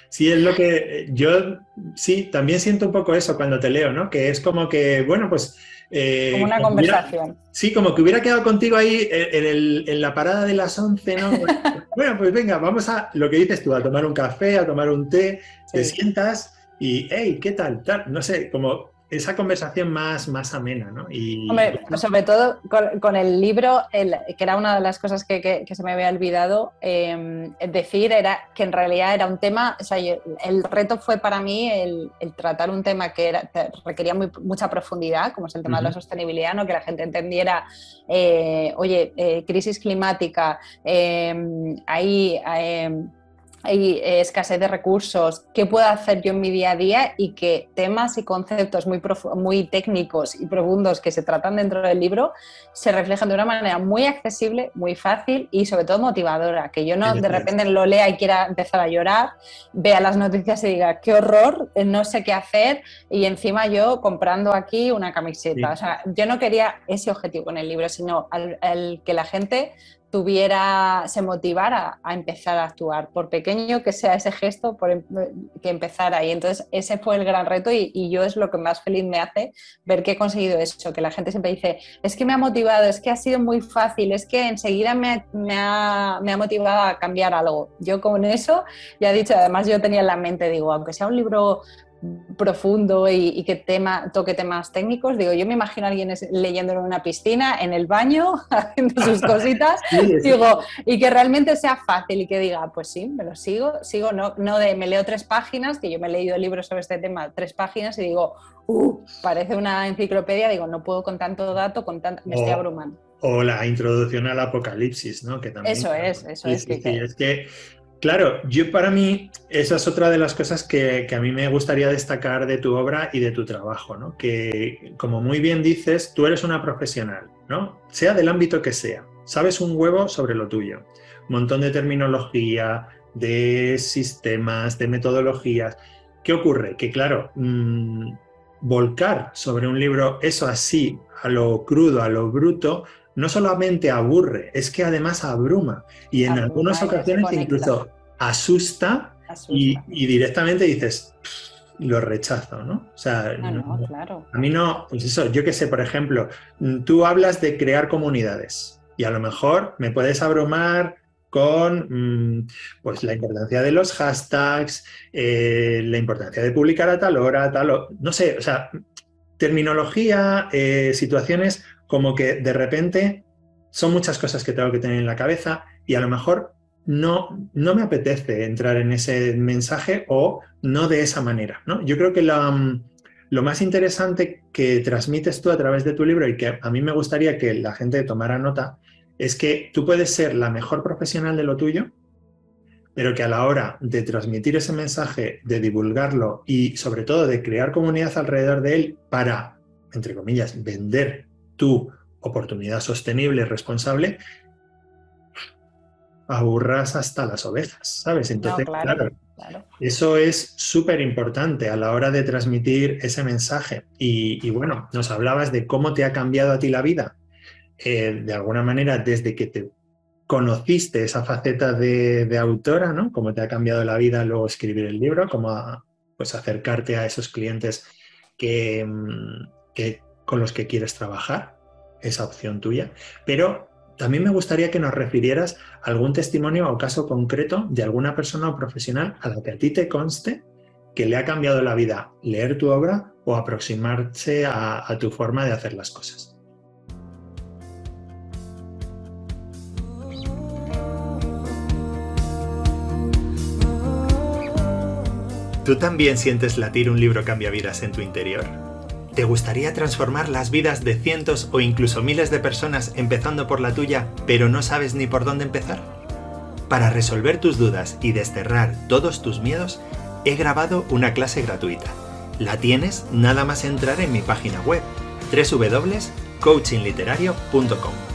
sí, es lo que yo sí, también siento un poco eso cuando te leo, ¿no? Que es como que, bueno, pues... Eh, como una conversación. sí, como que hubiera quedado contigo ahí en, la parada de las 11, ¿no? bueno, pues venga, vamos a lo que dices tú, a tomar un café, a tomar un té, te sientas y, hey, ¿qué tal? tal? No sé, como esa conversación más, más amena, ¿no? Y, Hombre, sobre todo con, el libro, que era una de las cosas que, se me había olvidado eh, decir, era que en realidad era un tema, o sea, el reto fue para mí el, tratar un tema que, era, requería mucha profundidad, como es el tema de la sostenibilidad, ¿no? que la gente entendiera, eh, oye, eh, crisis climática, ahí hay eh, escasez de recursos, qué puedo hacer yo en mi día a día y que temas y conceptos muy, muy técnicos y profundos que se tratan dentro del libro se reflejan de una manera muy accesible, muy fácil y sobre todo motivadora, que yo no de repente lo lea y quiera empezar a llorar, vea las noticias y diga, qué horror, no sé qué hacer y encima yo comprando aquí una camiseta. O sea, yo no quería ese objetivo en el libro, sino el que la gente tuviera, se motivara a empezar a actuar, por pequeño que sea ese gesto, por em, que empezara. Y entonces ese fue el gran reto y, yo es lo que más feliz me hace ver que he conseguido eso, que la gente siempre dice, es que me ha motivado, es que ha sido muy fácil, es que enseguida me, ha, me ha, motivado a cambiar algo. Yo con eso ya he dicho, además yo tenía en la mente, digo, aunque sea un libro profundo y, que tema, toque temas técnicos. Digo, yo me imagino a alguien leyéndolo en una piscina, en el baño, haciendo sus cositas, digo, y que realmente sea fácil y que diga, pues sí, me lo sigo, sigo, no, no de me leo tres páginas, que yo me he leído libros sobre este tema, tres páginas y digo, uh, parece una enciclopedia, digo, no puedo con tanto dato, con tanto, me estoy abrumando. O la introducción al apocalipsis, ¿no? Que también, eso es, eso es. es que Claro, yo para mí, esa es otra de las cosas que, a mí me gustaría destacar de tu obra y de tu trabajo, ¿no? Que, como muy bien dices, tú eres una profesional, ¿no? Sea del ámbito que sea, sabes un huevo sobre lo tuyo. Montón de terminología, de sistemas, de metodologías. ¿Qué ocurre? Que, claro, mm, volcar sobre un libro eso así, a lo crudo, a lo bruto, no solamente aburre, es que además abruma y en algunas ocasiones incluso asusta, Y, directamente dices, lo rechazo, ¿no? O sea, a mí no, pues eso, yo qué sé, por ejemplo, tú hablas de crear comunidades y a lo mejor me puedes abrumar con mm, pues, la importancia de los hashtags, eh, la importancia de publicar a tal hora, tal hora, no sé, o sea, terminología, eh, situaciones como que de repente son muchas cosas que tengo que tener en la cabeza y a lo mejor no, no me apetece entrar en ese mensaje o no de esa manera. ¿no? Yo creo que mm, lo más interesante que transmites tú a través de tu libro y que a mí me gustaría que la gente tomara nota es que tú puedes ser la mejor profesional de lo tuyo, pero que a la hora de transmitir ese mensaje, de divulgarlo y sobre todo de crear comunidad alrededor de él para, entre comillas, vender tu oportunidad sostenible y responsable, aburras hasta las ovejas, ¿sabes? Entonces, claro, eso es súper importante a la hora de transmitir ese mensaje. Y, bueno, nos hablabas de cómo te ha cambiado a ti la vida. Eh, de alguna manera, desde que te conociste esa faceta de, autora, ¿no? Cómo te ha cambiado la vida luego escribir el libro, cómo pues acercarte a esos clientes que, mm, que con los que quieres trabajar, esa opción tuya, pero también me gustaría que nos refirieras algún testimonio o caso concreto de alguna persona o profesional a la que a ti te conste que le ha cambiado la vida leer tu obra o aproximarse a, a tu forma de hacer las cosas. ¿Tú también sientes latir un libro cambia vidas en tu interior? ¿Te gustaría transformar las vidas de cientos o incluso miles de personas empezando por la tuya, pero no sabes ni por dónde empezar? Para resolver tus dudas y desterrar todos tus miedos, he grabado una clase gratuita. La tienes nada más entrar en mi página web www.coachingliterario.com.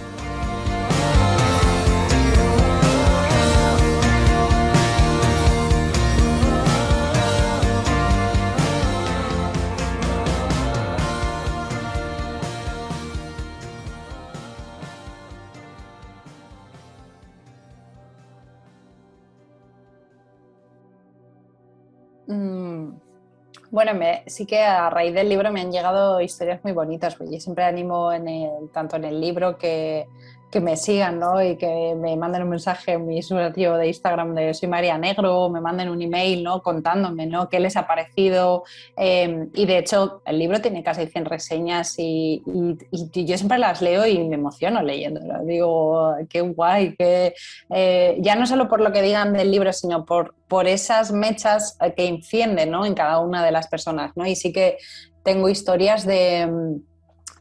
Bueno, sí que a raíz del libro me han llegado historias muy bonitas, porque yo siempre animo en el, tanto en el libro que, que me sigan ¿no? y que me manden un mensaje en mi usuario de Instagram de soy María Negro, me manden un email ¿no? contándome ¿no? qué les ha parecido. Em, y de hecho, el libro tiene casi 100 reseñas y, yo siempre las leo y me emociono leyéndolo. Digo, qué guay, que eh, ya no solo por lo que digan del libro, sino por, por esas mechas que encienden ¿no? en cada una de las personas. ¿no? Y sí que tengo historias de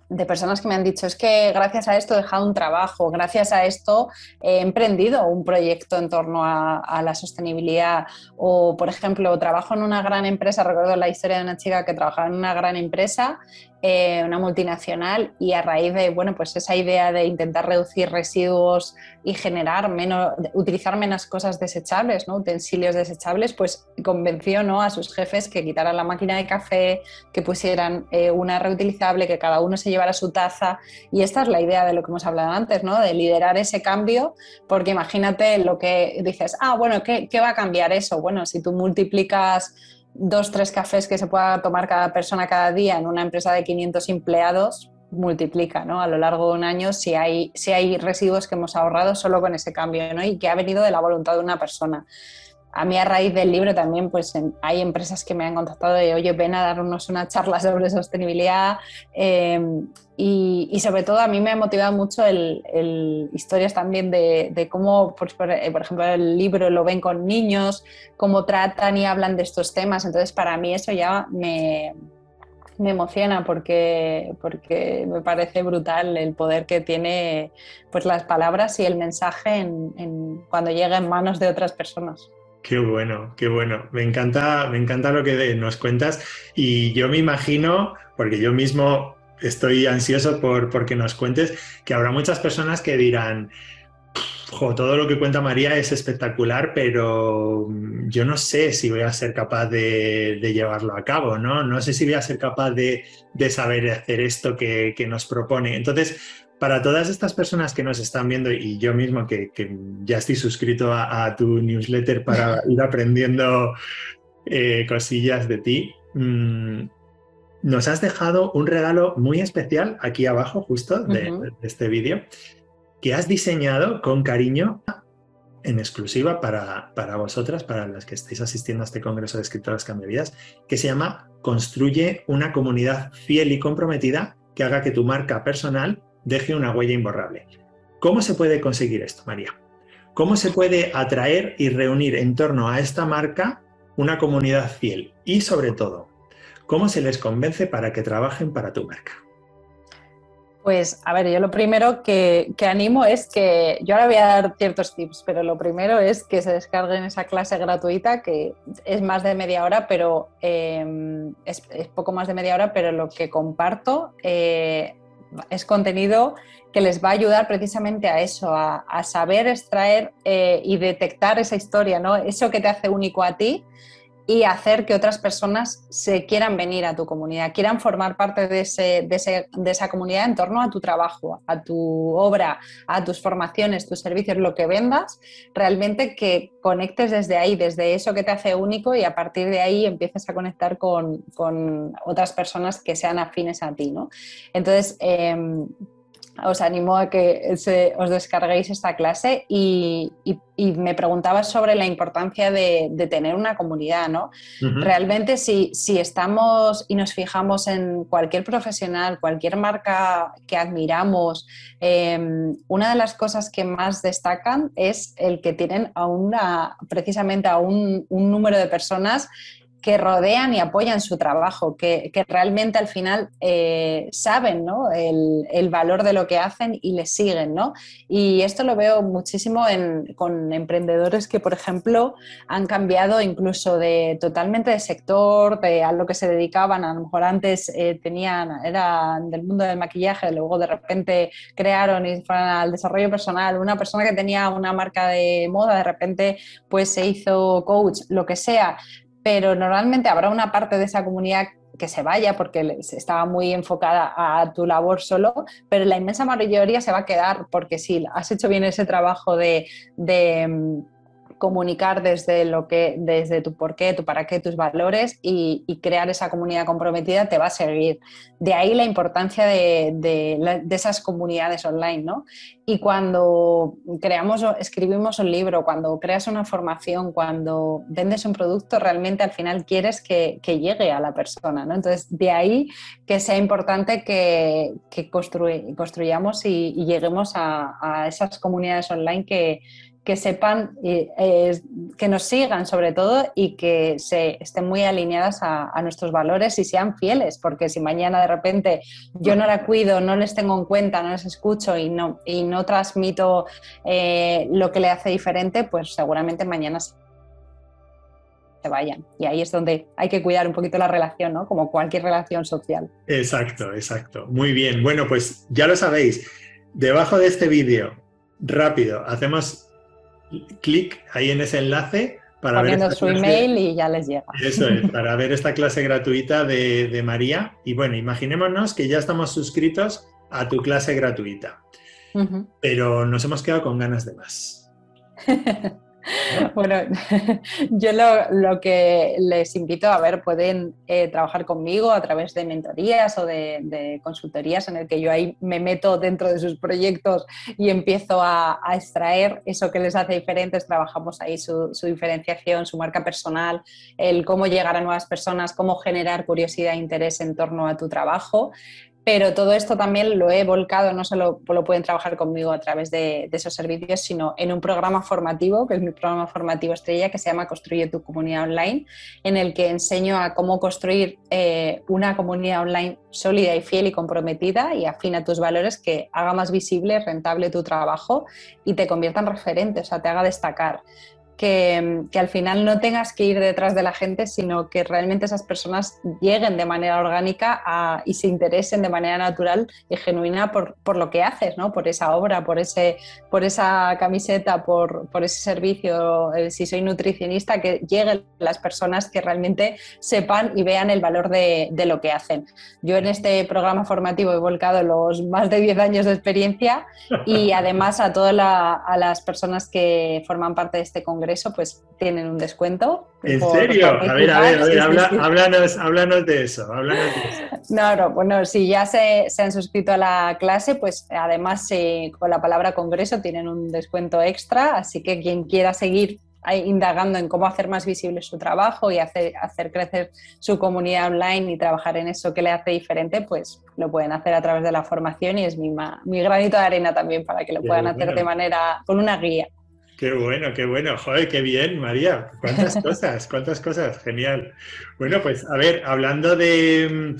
de personas que me han dicho, es que gracias a esto he dejado un trabajo, gracias a esto he emprendido un proyecto en torno a, la sostenibilidad o, por ejemplo, trabajo en una gran empresa, recuerdo la historia de una chica que trabajaba en una gran empresa eh, una multinacional y a raíz de bueno pues esa idea de intentar reducir residuos y generar menos utilizar menos cosas desechables ¿no? utensilios desechables pues convenció ¿no? a sus jefes que quitaran la máquina de café que pusieran eh, una reutilizable que cada uno se llevara su taza y esta es la idea de lo que hemos hablado antes ¿no? de liderar ese cambio porque imagínate lo que dices ah bueno ¿qué, qué va a cambiar eso? bueno si tú multiplicas dos, tres cafés que se pueda tomar cada persona cada día en una empresa de 500 empleados, multiplica ¿no? a lo largo de un año si hay, si hay residuos que hemos ahorrado solo con ese cambio ¿no? y que ha venido de la voluntad de una persona. A mí a raíz del libro también pues hay empresas que me han contactado de, oye, ven a darnos una charla sobre sostenibilidad em, y, sobre todo a mí me ha motivado mucho el, historias también de, cómo, pues, por, ejemplo, el libro lo ven con niños, cómo tratan y hablan de estos temas. Entonces para mí eso ya me, me emociona porque, porque me parece brutal el poder que tiene pues, las palabras y el mensaje en, cuando llega en manos de otras personas. Qué bueno, qué bueno. Me encanta, me encanta lo que nos cuentas y yo me imagino, porque yo mismo estoy ansioso por, que nos cuentes, que habrá muchas personas que dirán, todo lo que cuenta María es espectacular, pero yo no sé si voy a ser capaz de, llevarlo a cabo, ¿no? No sé si voy a ser capaz de, saber hacer esto que, que, nos propone. Entonces, para todas estas personas que nos están viendo y yo mismo que, ya estoy suscrito a, tu newsletter para ir aprendiendo eh, cosillas de ti, mm, nos has dejado un regalo muy especial aquí abajo justo de, este vídeo que has diseñado con cariño en exclusiva para, para, vosotras, para las que estáis asistiendo a este Congreso de Escritoras Vidas, que se llama Construye una comunidad fiel y comprometida que haga que tu marca personal deje una huella imborrable. ¿Cómo se puede conseguir esto, María? ¿Cómo se puede atraer y reunir en torno a esta marca una comunidad fiel? Y sobre todo, ¿cómo se les convence para que trabajen para tu marca? Pues a ver, yo lo primero que, animo es que, yo ahora voy a dar ciertos tips, pero lo primero es que se descarguen esa clase gratuita que es más de media hora, pero em, es, poco más de media hora, pero lo que comparto eh, es contenido que les va a ayudar precisamente a eso, a, saber extraer eh, y detectar esa historia, ¿no? Eso que te hace único a ti y hacer que otras personas se quieran venir a tu comunidad, quieran formar parte de, esa comunidad en torno a tu trabajo, a tu obra, a tus formaciones, tus servicios, lo que vendas, realmente que conectes desde ahí, desde eso que te hace único y a partir de ahí empieces a conectar con, otras personas que sean afines a ti. ¿no? Entonces, em, os animo a que os descarguéis esta clase y, me preguntaba sobre la importancia de, tener una comunidad, ¿no? Realmente si, estamos y nos fijamos en cualquier profesional, cualquier marca que admiramos, em, una de las cosas que más destacan es el que tienen a una, precisamente a un, un número de personas que rodean y apoyan su trabajo, que, realmente al final eh, saben el, valor de lo que hacen y les siguen. ¿no? Y esto lo veo muchísimo con emprendedores que, por ejemplo, han cambiado incluso de totalmente de sector, de a lo que se dedicaban. A lo mejor antes eh, tenían, eran del mundo del maquillaje, luego de repente crearon y fueron al desarrollo personal. Una persona que tenía una marca de moda, de repente pues se hizo coach, lo que sea pero normalmente habrá una parte de esa comunidad que se vaya porque estaba muy enfocada a tu labor solo, pero la inmensa mayoría se va a quedar porque si has hecho bien ese trabajo de, comunicar desde lo que, desde tu por qué, tu para qué, tus valores y, crear esa comunidad comprometida te va a seguir. De ahí la importancia de, esas comunidades online, ¿no? Y cuando creamos, escribimos un libro, cuando creas una formación, cuando vendes un producto, realmente al final quieres que, llegue a la persona, ¿no? Entonces, de ahí que sea importante que, construyamos y, lleguemos a esas comunidades online que que sepan, eh, que nos sigan sobre todo y que se estén muy alineadas a, nuestros valores y sean fieles, porque si mañana de repente yo no la cuido, no les tengo en cuenta, no les escucho y no, y no transmito eh, lo que le hace diferente, pues seguramente mañana se vayan. Y ahí es donde hay que cuidar un poquito la relación, ¿no? Como cualquier relación social. Exacto, exacto. Muy bien. Bueno, pues ya lo sabéis. Debajo de este vídeo, rápido, hacemos clic ahí en ese enlace para ver su email y ya les llega. Eso es, para ver esta clase gratuita de, María. Y bueno, imaginémonos que ya estamos suscritos a tu clase gratuita, pero nos hemos quedado con ganas de más. Bueno, yo lo, que les invito a ver, pueden eh, trabajar conmigo a través de mentorías o de, consultorías en el que yo ahí me meto dentro de sus proyectos y empiezo a, extraer eso que les hace diferentes. Trabajamos ahí su, su, diferenciación, su marca personal, el cómo llegar a nuevas personas, cómo generar curiosidad e interés en torno a tu trabajo pero todo esto también lo he volcado, no solo lo pueden trabajar conmigo a través de, esos servicios, sino en un programa formativo, que es mi programa formativo estrella, que se llama Construye tu comunidad online, en el que enseño a cómo construir eh, una comunidad online sólida y fiel y comprometida y afina tus valores, que haga más visible, rentable tu trabajo y te convierta en referente, o sea, te haga destacar que, al final no tengas que ir detrás de la gente, sino que realmente esas personas lleguen de manera orgánica y se interesen de manera natural y genuina por, lo que haces, ¿no? por esa obra, por, ese, por esa camiseta, por, ese servicio. Eh, si soy nutricionista, que lleguen las personas que realmente sepan y vean el valor de, lo que hacen. Yo en este programa formativo he volcado los más de 10 años de experiencia y además a todas a las personas que forman parte de este congreso eso pues tienen un descuento. ¿En serio? a ver, a ver, a ver, háblanos, de eso, No, no, bueno, si ya se, han suscrito a la clase, pues además con la palabra congreso tienen un descuento extra, así que quien quiera seguir indagando en cómo hacer más visible su trabajo y hacer, hacer crecer su comunidad online y trabajar en eso que le hace diferente, pues lo pueden hacer a través de la formación y es mi, mi granito de arena también para que lo puedan hacer de manera, con una guía. Qué bueno, qué bueno. Joder, qué bien, María. Cuántas cosas, cuántas cosas. Genial. Bueno, pues a ver, hablando de,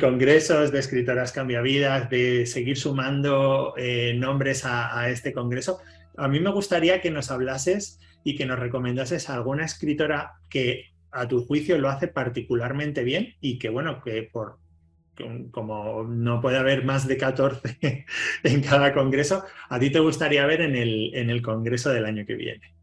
congresos, de escritoras cambiavidas, de seguir sumando eh, nombres a, este congreso, a mí me gustaría que nos hablases y que nos recomendases a alguna escritora que a tu juicio lo hace particularmente bien y que, bueno, que por, como no puede haber más de 14 en cada congreso, ¿a ti te gustaría ver en el, en el congreso del año que viene?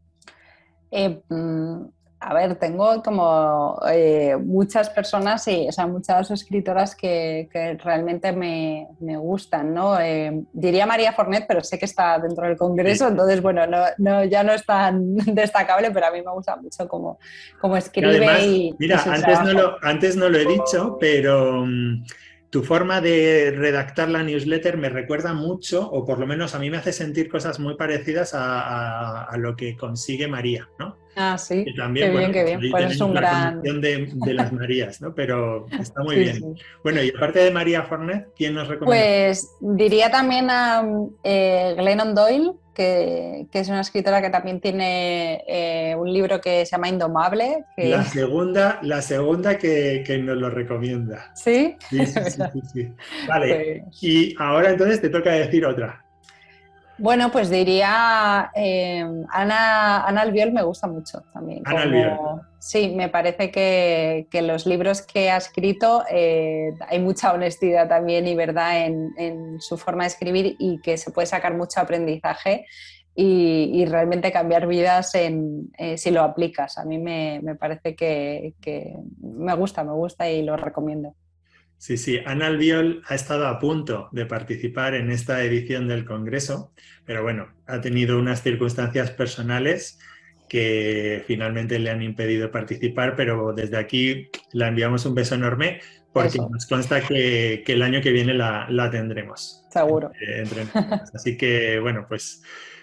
Eh, mm, a ver, tengo como eh, muchas personas, y, o sea, muchas escritoras que, realmente me, gustan, ¿no? Eh, diría María Fornet, pero sé que está dentro del Congreso, entonces, bueno, no, ya no es tan destacable, pero a mí me gusta mucho cómo, escribe y, Mira, antes, no lo, antes no lo he dicho, pero... Mm, tu forma de redactar la newsletter me recuerda mucho, o por lo menos a mí me hace sentir cosas muy parecidas a, lo que consigue María, ¿no? Ah, sí. también, qué bien, qué bien. Pues es un gran. De, de, las Marías, ¿no? Pero está muy bien. Bueno, y aparte de María Fornet, ¿quién nos recomienda? Pues diría también a eh, Glennon Doyle, que, es una escritora que también tiene eh, un libro que se llama Indomable. La segunda, la segunda que, nos lo recomienda. ¿Sí? Sí, sí, sí. Vale. Pues y ahora entonces te toca decir otra. Bueno, pues diría eh, Ana, Ana Albiol me gusta mucho también. Ana Albiol. Sí, me parece que, los libros que ha escrito eh, hay mucha honestidad también y verdad en, su forma de escribir y que se puede sacar mucho aprendizaje y, realmente cambiar vidas en, eh, si lo aplicas. A mí me, parece que, que me gusta, me gusta y lo recomiendo. Sí, sí, Ana Albiol ha estado a punto de participar en esta edición del Congreso, pero bueno, ha tenido unas circunstancias personales que finalmente le han impedido participar, pero desde aquí la enviamos un beso enorme porque nos consta que, el año que viene la, tendremos. Seguro. Así que, bueno, pues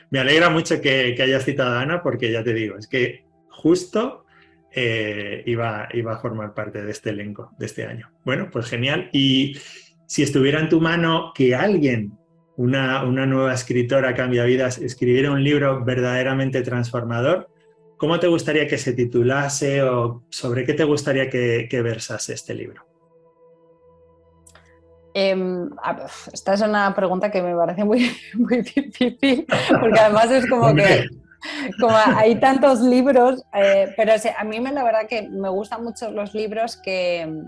me alegra mucho que, hayas citado a Ana porque ya te digo, es que justo eh, iba, iba a formar parte de este elenco de este año. Bueno, pues genial. Y si estuviera en tu mano que alguien una, nueva escritora cambia vidas, escribiera un libro verdaderamente transformador, ¿cómo te gustaría que se titulase o sobre qué te gustaría que, versase este libro? Em, esta es una pregunta que me parece muy, muy difícil, porque además es como que como hay tantos libros, eh, pero a mí me, la verdad que me gustan mucho los libros que,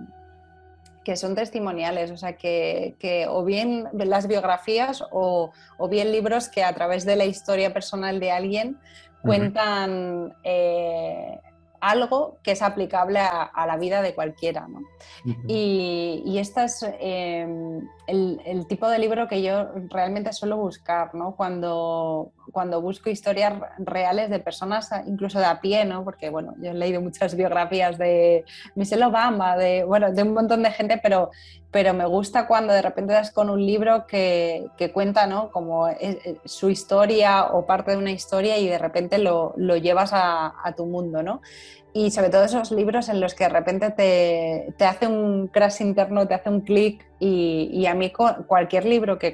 que son testimoniales, o sea, que, o bien las biografías o, bien libros que a través de la historia personal de alguien cuentan eh, algo que es aplicable a, la vida de cualquiera. ¿no? y, este es em, el, tipo de libro que yo realmente suelo buscar ¿no? cuando, cuando busco historias reales de personas, incluso de a pie, ¿no? porque bueno, yo he leído muchas biografías de Michelle Obama, de, bueno, de un montón de gente, pero, pero me gusta cuando de repente das con un libro que, que cuenta ¿no? como su historia o parte de una historia y de repente lo, lo llevas a, tu mundo. ¿no? y sobre todo esos libros en los que de repente te, te hace un crash interno, te hace un clic y, y, a mí cualquier libro que,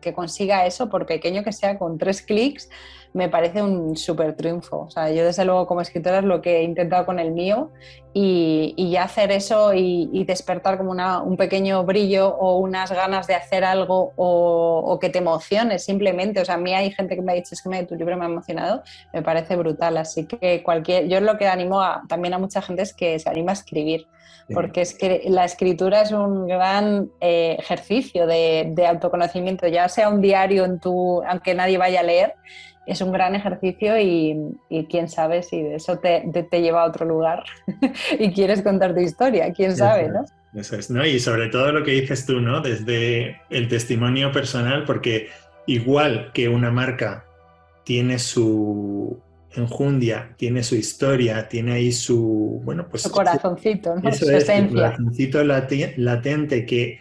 que consiga eso, por pequeño que sea, con tres clics, me parece un súper triunfo. O sea, yo desde luego como escritora es lo que he intentado con el mío y, y ya hacer eso y, despertar como una, un pequeño brillo o unas ganas de hacer algo o, o, que te emociones simplemente. O sea, a mí hay gente que me ha dicho es que me, tu libro me ha emocionado, me parece brutal. Así que cualquier, yo lo que animo a, también a mucha gente es que se anima a escribir porque es que la escritura es un gran eh, ejercicio de, de, autoconocimiento, ya sea un diario en tu, aunque nadie vaya a leer, es un gran ejercicio y, quién sabe si eso te, lleva a otro lugar y quieres contar tu historia, quién sabe, ¿no? Eso es, ¿no? Y sobre todo lo que dices tú, ¿no? Desde el testimonio personal, porque igual que una marca tiene su enjundia, tiene su historia, tiene ahí su, bueno, pues... Su corazoncito, ¿no? su esencia. corazoncito latente que,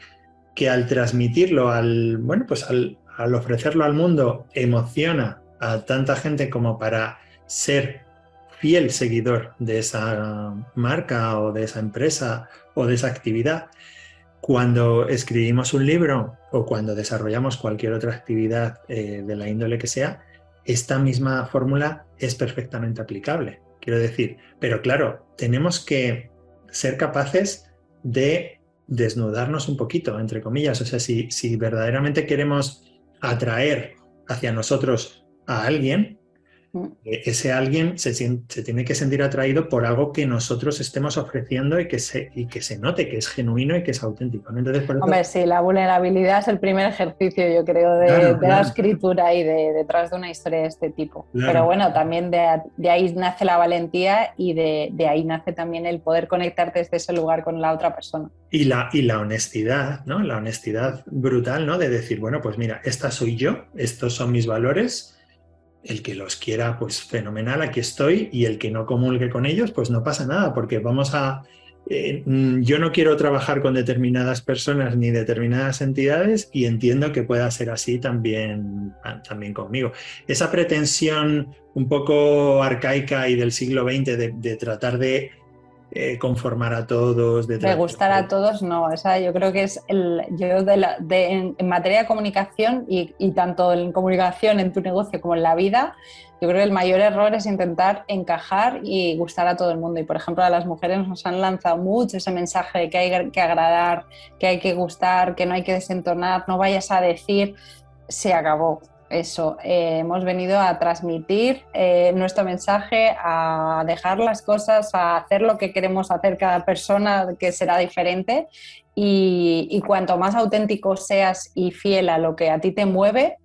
que al transmitirlo, al, bueno, pues al, al ofrecerlo al mundo, emociona a tanta gente como para ser fiel seguidor de esa marca o de esa empresa o de esa actividad. Cuando escribimos un libro o cuando desarrollamos cualquier otra actividad eh, de la índole que sea, esta misma fórmula es perfectamente aplicable. Quiero decir, pero claro, tenemos que ser capaces de desnudarnos un poquito, entre comillas. O sea, si, si verdaderamente queremos atraer hacia nosotros a alguien, mm. eh, ese alguien se, se, tiene que sentir atraído por algo que nosotros estemos ofreciendo y que se, y que se note que es genuino y que es auténtico. Entonces, Hombre, sí, la vulnerabilidad es el primer ejercicio, yo creo, de, la escritura y de, detrás de una historia de este tipo. Pero bueno, también de, de, ahí nace la valentía y de, ahí nace también el poder conectarte desde ese lugar con la otra persona. Y la, y la honestidad, ¿no? La honestidad brutal, ¿no? De decir, bueno, pues mira, esta soy yo, estos son mis valores el que los quiera, pues fenomenal, aquí estoy, y el que no comulgue con ellos, pues no pasa nada, porque vamos a... Eh, mm, yo no quiero trabajar con determinadas personas ni determinadas entidades y entiendo que pueda ser así también, también conmigo. Esa pretensión un poco arcaica y del siglo XX de tratar de eh, conformar a todos. De, gustar a todos, no. Esa yo creo que es el. Yo de en, materia de comunicación y, tanto en comunicación en tu negocio como en la vida, yo creo que el mayor error es intentar encajar y gustar a todo el mundo. Y por ejemplo, a las mujeres nos han lanzado mucho ese mensaje de que hay que agradar, que hay que gustar, que no hay que desentonar, no vayas a decir, se acabó eso, eh, hemos venido a transmitir eh, nuestro mensaje, a dejar las cosas, a hacer lo que queremos hacer cada persona, que será diferente. Y, cuanto más auténtico seas y fiel a lo que a ti te mueve,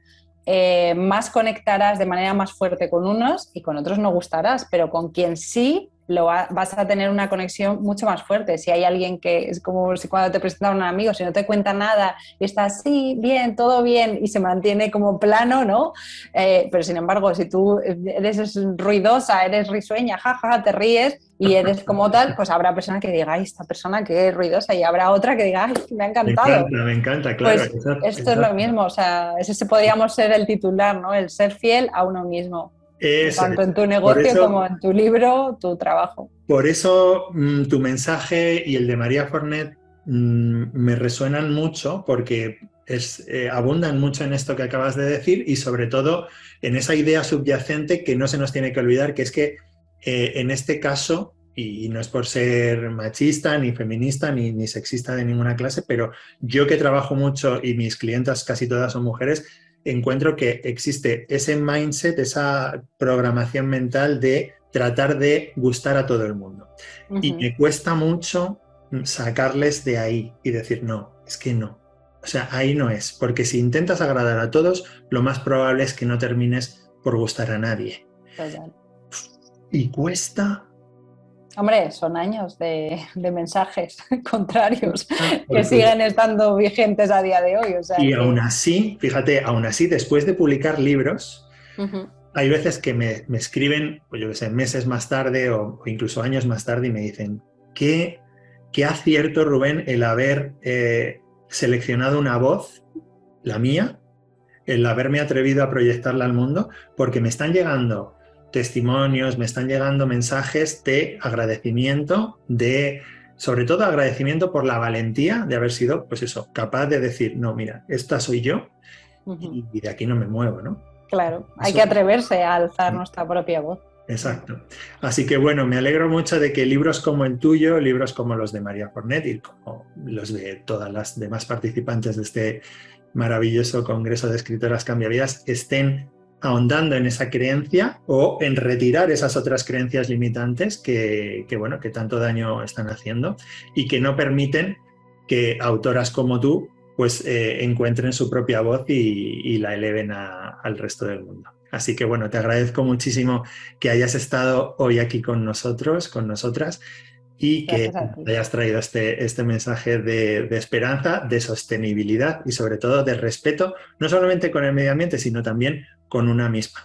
eh, más conectarás de manera más fuerte con unos y con otros no gustarás, pero con quien sí lo vas a tener una conexión mucho más fuerte. Si hay alguien que es como si cuando te presentan a un amigo, si no te cuenta nada y está así, bien, todo bien y se mantiene como plano, ¿no? Eh, pero sin embargo, si tú eres ruidosa, eres risueña, jaja, te ríes y eres como tal, pues habrá personas que diga, ay, esta persona que es ruidosa y habrra otra que diga, ay, me ha encantado. Me encanta, me encanta, claro. Pues esto es lo mismo, o sea, ese podríamos ser el titular, ¿no? El ser fiel a uno mismo. Tanto en tu negocio como en tu libro, tu trabajo. Por eso mm, tu mensaje y el de María Fornet mm, me resuenan mucho porque es, eh, abundan mucho en esto que acabas de decir y sobre todo en esa idea subyacente que no se nos tiene que olvidar, que es que eh, en este caso, y, no es por ser machista, ni feminista, ni, ni sexista de ninguna clase, pero yo que trabajo mucho y mis clientas casi todas son mujeres, encuentro que existe ese mindset, esa programación mental de tratar de gustar a todo el mundo. Y me cuesta mucho sacarles de ahí y decir, no, es que no. O sea, ahí no es, porque si intentas agradar a todos, lo más probable es que no termines por gustar a nadie. Y cuesta Hombre, son años de, mensajes contrarios ah, que siguen estando vigentes a día de hoy. y aún así, fíjate, aún así, después de publicar libros, hay veces que me, escriben, pues yo qué sé, meses más tarde o, incluso años más tarde y me dicen, ¿qué, qué acierto, Rubén, el haber eh, seleccionado una voz, la mía, el haberme atrevido a proyectarla al mundo, porque me están llegando testimonios, me están llegando mensajes de agradecimiento, de sobre todo agradecimiento por la valentía de haber sido, pues eso, capaz de decir, no, mira, esta soy yo y de aquí no me muevo, ¿no? Claro, hay que atreverse a alzar nuestra propia voz. Exacto. Así que bueno, me alegro mucho de que libros como el tuyo, libros como los de María Fornet y como los de todas las demás participantes de este maravilloso Congreso de Escritoras Cambiavidas estén ahondando en esa creencia o en retirar esas otras creencias limitantes que, bueno, que tanto daño están haciendo y que no permiten que autoras como tú pues eh, encuentren su propia voz y, la eleven al resto del mundo. Así que bueno, te agradezco muchísimo que hayas estado hoy aquí con nosotros, con nosotras, y que hayas traído este, este mensaje de, de, esperanza, de sostenibilidad y sobre todo de respeto, no solamente con el medio ambiente, sino también con una misma.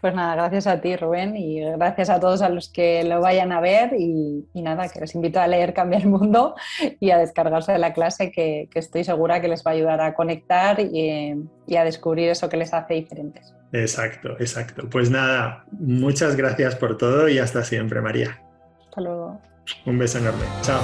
Pues nada, gracias a ti Rubén y gracias a todos a los que lo vayan a ver y, nada, que les invito a leer Cambia el Mundo y a descargarse de la clase que, estoy segura que les va a ayudar a conectar y, y a descubrir eso que les hace diferentes. Exacto, exacto. Pues nada, muchas gracias por todo y hasta siempre María. Hasta luego. Un beso enorme. Chao.